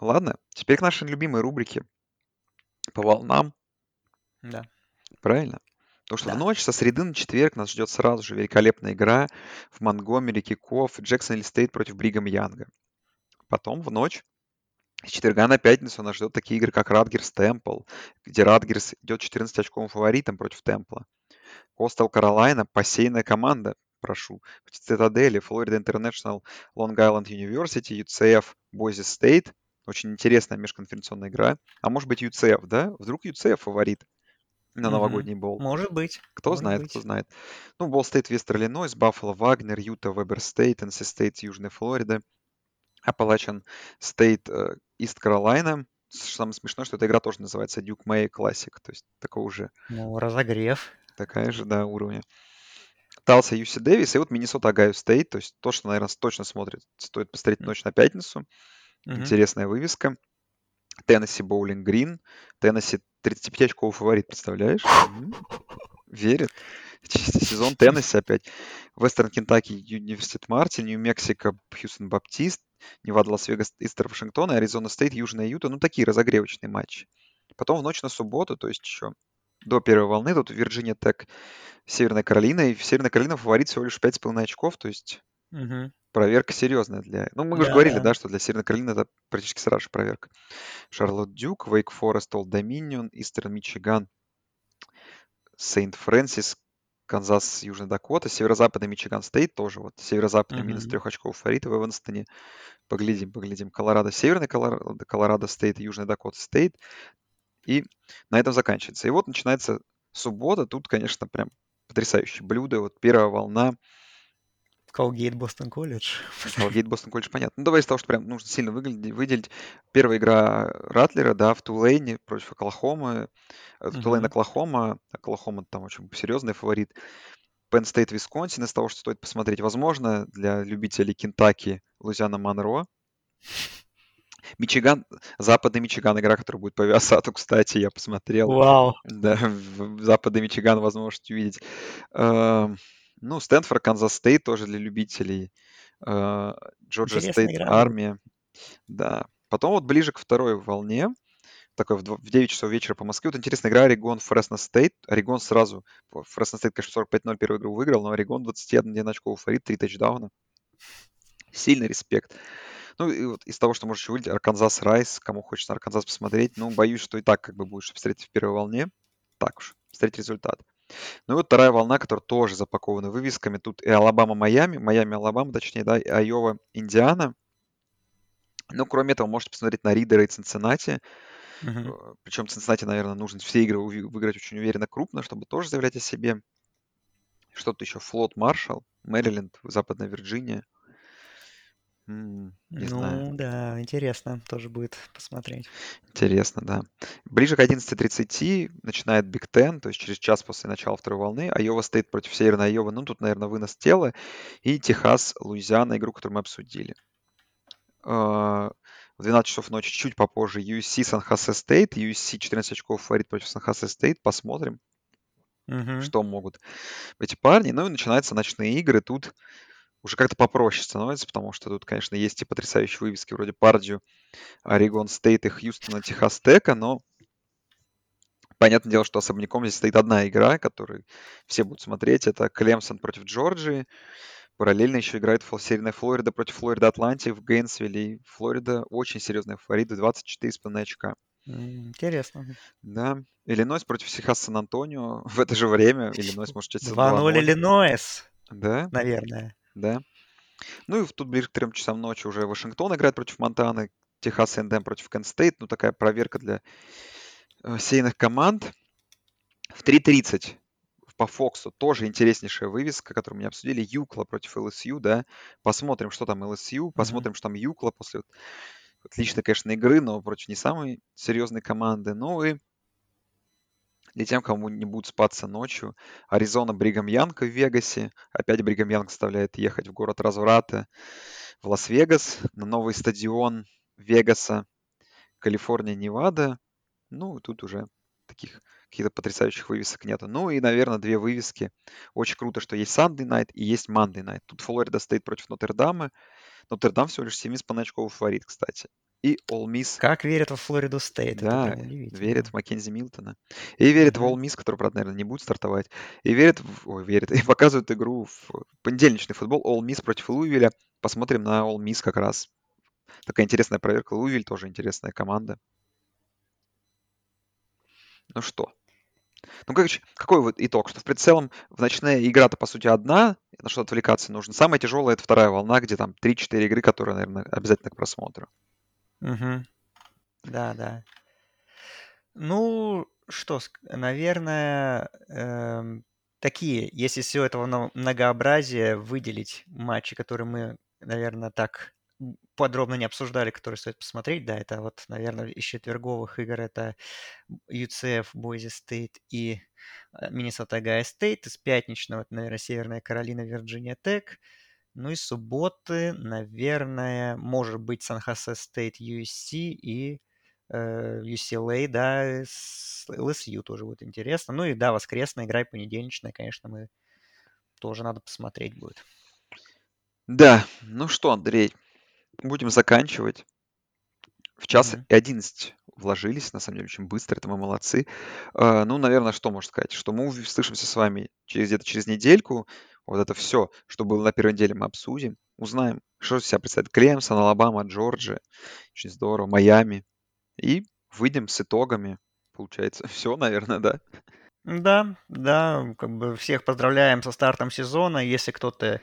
ладно, теперь к нашей любимой рубрике по волнам. Да. Правильно? Потому что да. в ночь со среды на четверг нас ждет сразу же великолепная игра в Монгомери, Киков, Джексон Стейт против Бригам Янга. Потом в ночь с четверга на пятницу нас ждет такие игры, как Радгерс Темпл, где Радгерс идет 14 очковым фаворитом против Темпла. Coastal Carolina, посеянная команда, прошу. В Цитадели, Florida International, Long Island University, UCF, Boise State. Очень интересная межконференционная игра. А может быть UCF, да? Вдруг UCF фаворит? На новогодний боул. Может быть. Кто может знает, быть. кто знает. Ну, Ball State, Western Illinois, Баффало, Вагнер, Юта, Weber State, NC State, Южная Флорида, Appalachian State, East Carolina. Самое смешное, что эта игра тоже называется Duke's Mayo Classic, то есть такого уже... Ну, разогрев. Такая же, да, уровня. Талса UC Davis, и вот Миннесота Ohio State, то есть то, что, наверное, точно смотрит, стоит посмотреть ночь на пятницу. Mm-hmm. Интересная вывеска. Теннесси Bowling Green. Теннесси 35 очковый фаворит, представляешь? Верит. Сезон Теннесси опять. Western Kentucky, Университет Мартин, Нью-Мексико, Houston Baptist, Невада, Лас-Вегас, Eastern Washington, Arizona State, Южная Юта. Ну, такие разогревочные матчи. Потом в ночь на субботу, то есть еще до первой волны, тут Virginia Tech, Северная Каролина, и Северная Каролина фаворит всего лишь 5,5 очков, то есть угу. Проверка серьезная для... Ну, мы да, уже говорили, да. да, что для Северной Каролины это практически сразу же проверка. Шарлотт Дюк, Wake Forest, Old Dominion, Eastern Michigan, Saint Francis, Канзас, Южная Дакота, Северо-Западный Michigan State тоже вот. Северо-Западный mm-hmm. минус трех очков фавориты в Эванстоне. Поглядим, поглядим. Колорадо, Северный Колорадо, Colorado State, Южная Дакота State. И на этом заканчивается. И вот начинается суббота. Тут, конечно, прям потрясающее блюдо. Вот первая волна. Colgate Boston College. Colgate Boston College, понятно. Ну, давай из того, что прям нужно сильно выделить, выделить. Первая игра Ратлера, да, в Тулейне против Оклахомы. Uh-huh. Тулейн Оклахома. Оклахома там очень серьезный фаворит. Penn State, Висконсин, из того, что стоит посмотреть, возможно, для любителей Кентаки, Луизиана Монро. Мичиган, западный Мичиган, игра, которая будет по Viasat у, кстати, я посмотрел. Вау. Да, западный Мичиган возможно можете увидеть. Ну, Стэнфорд, Kansas State тоже для любителей. Э, Georgia State, Армия. Да. Потом вот ближе к второй волне, такой в 9 часов вечера по Москве. Вот интересная игра Орегон Fresno State. Орегон сразу, Fresno State, конечно, 45-0 первую игру выиграл, но Орегон 21 очков фаворит, 3 тачдауна. Сильный респект. Ну, и вот из того, что можешь увидеть, Арканзас Райс, кому хочется Арканзас посмотреть, ну, боюсь, что и так как бы будешь встретить в первой волне. Так уж, встретить результат. Ну и вот вторая волна, которая тоже запакована вывесками. Тут и Алабама, Майами, Майами, Алабама, точнее, да, и Айова, Индиана. Ну, кроме этого, можете посмотреть на Ридера и Цинциннати. Uh-huh. Причем Цинциннати, наверное, нужно все игры выиграть очень уверенно, крупно, чтобы тоже заявлять о себе. Что-то еще. Флот Маршалл, Мэриленд, Западная Вирджиния. М, Не знаю. Ну да, интересно тоже будет посмотреть. Интересно, да. Ближе к 11.30 начинает Big Ten, то есть через час после начала второй волны. Айова стоит против Северной Айовы. Ну, тут, наверное, вынос тела. И Техас, Луизиана, игру, которую мы обсудили. А, В 12 часов ночи, чуть попозже, USC San Jose State. USC 14 очков фаворит против San Jose State. Посмотрим, Мгм. что могут эти парни. Ну и начинаются ночные игры. Тут уже как-то попроще становится, потому что тут, конечно, есть и потрясающие вывески вроде Пардию, Oregon State и Хьюстона Texas Tech а, но Понятное дело, что особняком здесь стоит одна игра, которую все будут смотреть. Это Клемсон против Джорджии. Параллельно еще играет серийная Флорида против Florida Atlantic в Гейнсвилле. И Флорида очень серьезная фаворит, 24,5 очка. Интересно. Да. Иллинойс против Техас Сан-Антонио в это же время. Иллинойс может чуть 2-0 Иллинойс. Да? Наверное. Да. Ну и тут ближе к трем часам ночи уже Вашингтон играет против Монтаны, Техас Эндем против Кенстейт. Ну, такая проверка для э, сейных команд. В 3.30 по Фоксу тоже интереснейшая вывеска, которую мы не обсудили. Юкла против ЛСЮ, да. Посмотрим, что там ЛСЮ, посмотрим, mm-hmm. что там Юкла после отличной, конечно, игры, но против не самой серьезной команды. Ну и для тем, кому не будет спаться ночью, Аризона Brigham Young в Вегасе. Опять Brigham Young заставляет ехать в город разврата в Лас-Вегас, на новый стадион Вегаса, Калифорния, Невада. Ну, тут уже таких каких-то потрясающих вывесок нету. Ну и, наверное, две вывески. Очень круто, что есть Sunday Night и есть Monday Night. Тут Флорида стоит против Нотр-Дама. Нотр-Дам всего лишь 7,5 очковый фаворит, кстати. И All Miss. Как верят во Флориду Стейт. Да, верят в Маккензи Милтона. И верят mm-hmm. в All Miss, который, правда, наверное, не будет стартовать. И верят, в... Ой, верят, и показывают игру в понедельничный футбол All Miss против Луивиля. Посмотрим на All Miss как раз. Такая интересная проверка. Луивиль тоже интересная команда. Ну что, ну, короче, какой вот итог? Что в прицелом в ночная игра-то, по сути, одна, на что отвлекаться нужно. Самая тяжелая — это вторая волна, где там 3-4 игры, которые, наверное, обязательно к просмотру. Угу. Да, да. Ну, что, наверное, эм, такие, если все этого многообразия выделить матчи, которые мы, наверное, так подробно не обсуждали, которые стоит посмотреть, да, это вот, наверное, из четверговых игр это UCF, Boise State и Миннесота Гайя Стейт. Из пятничного, это, наверное, Северная Каролина, Вирджиния Тек. Ну и субботы, наверное, может быть Сан-Хосе Стейт, USC и э, UCLA, да, LSU тоже будет интересно. Ну и да, воскресная игра и понедельничная, конечно, мы тоже надо посмотреть будет. Да, ну что, Андрей, будем заканчивать. В час mm-hmm. и 11 вложились, на самом деле, очень быстро, это мы молодцы. Uh, ну, наверное, что можно сказать? Что мы услышимся с вами через где-то через недельку. Вот это все, что было на первой неделе, мы обсудим. Узнаем, что из себя представляет Клемсон, Алабама, Джорджия. Очень здорово. Майами. И выйдем с итогами. Получается, все, наверное, да? Да, да, как бы всех поздравляем со стартом сезона. Если кто-то,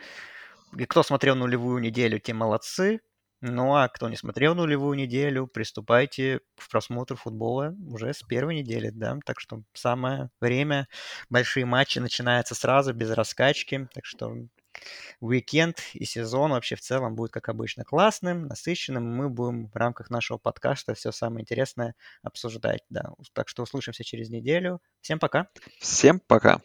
кто смотрел нулевую неделю, те молодцы. Ну а кто не смотрел нулевую неделю, приступайте к просмотру футбола уже с первой недели, да. Так что самое время. Большие матчи начинаются сразу, без раскачки. Так что уикенд и сезон вообще в целом будет, как обычно, классным, насыщенным. Мы будем в рамках нашего подкаста все самое интересное обсуждать, да. Так что услышимся через неделю. Всем пока. Всем пока.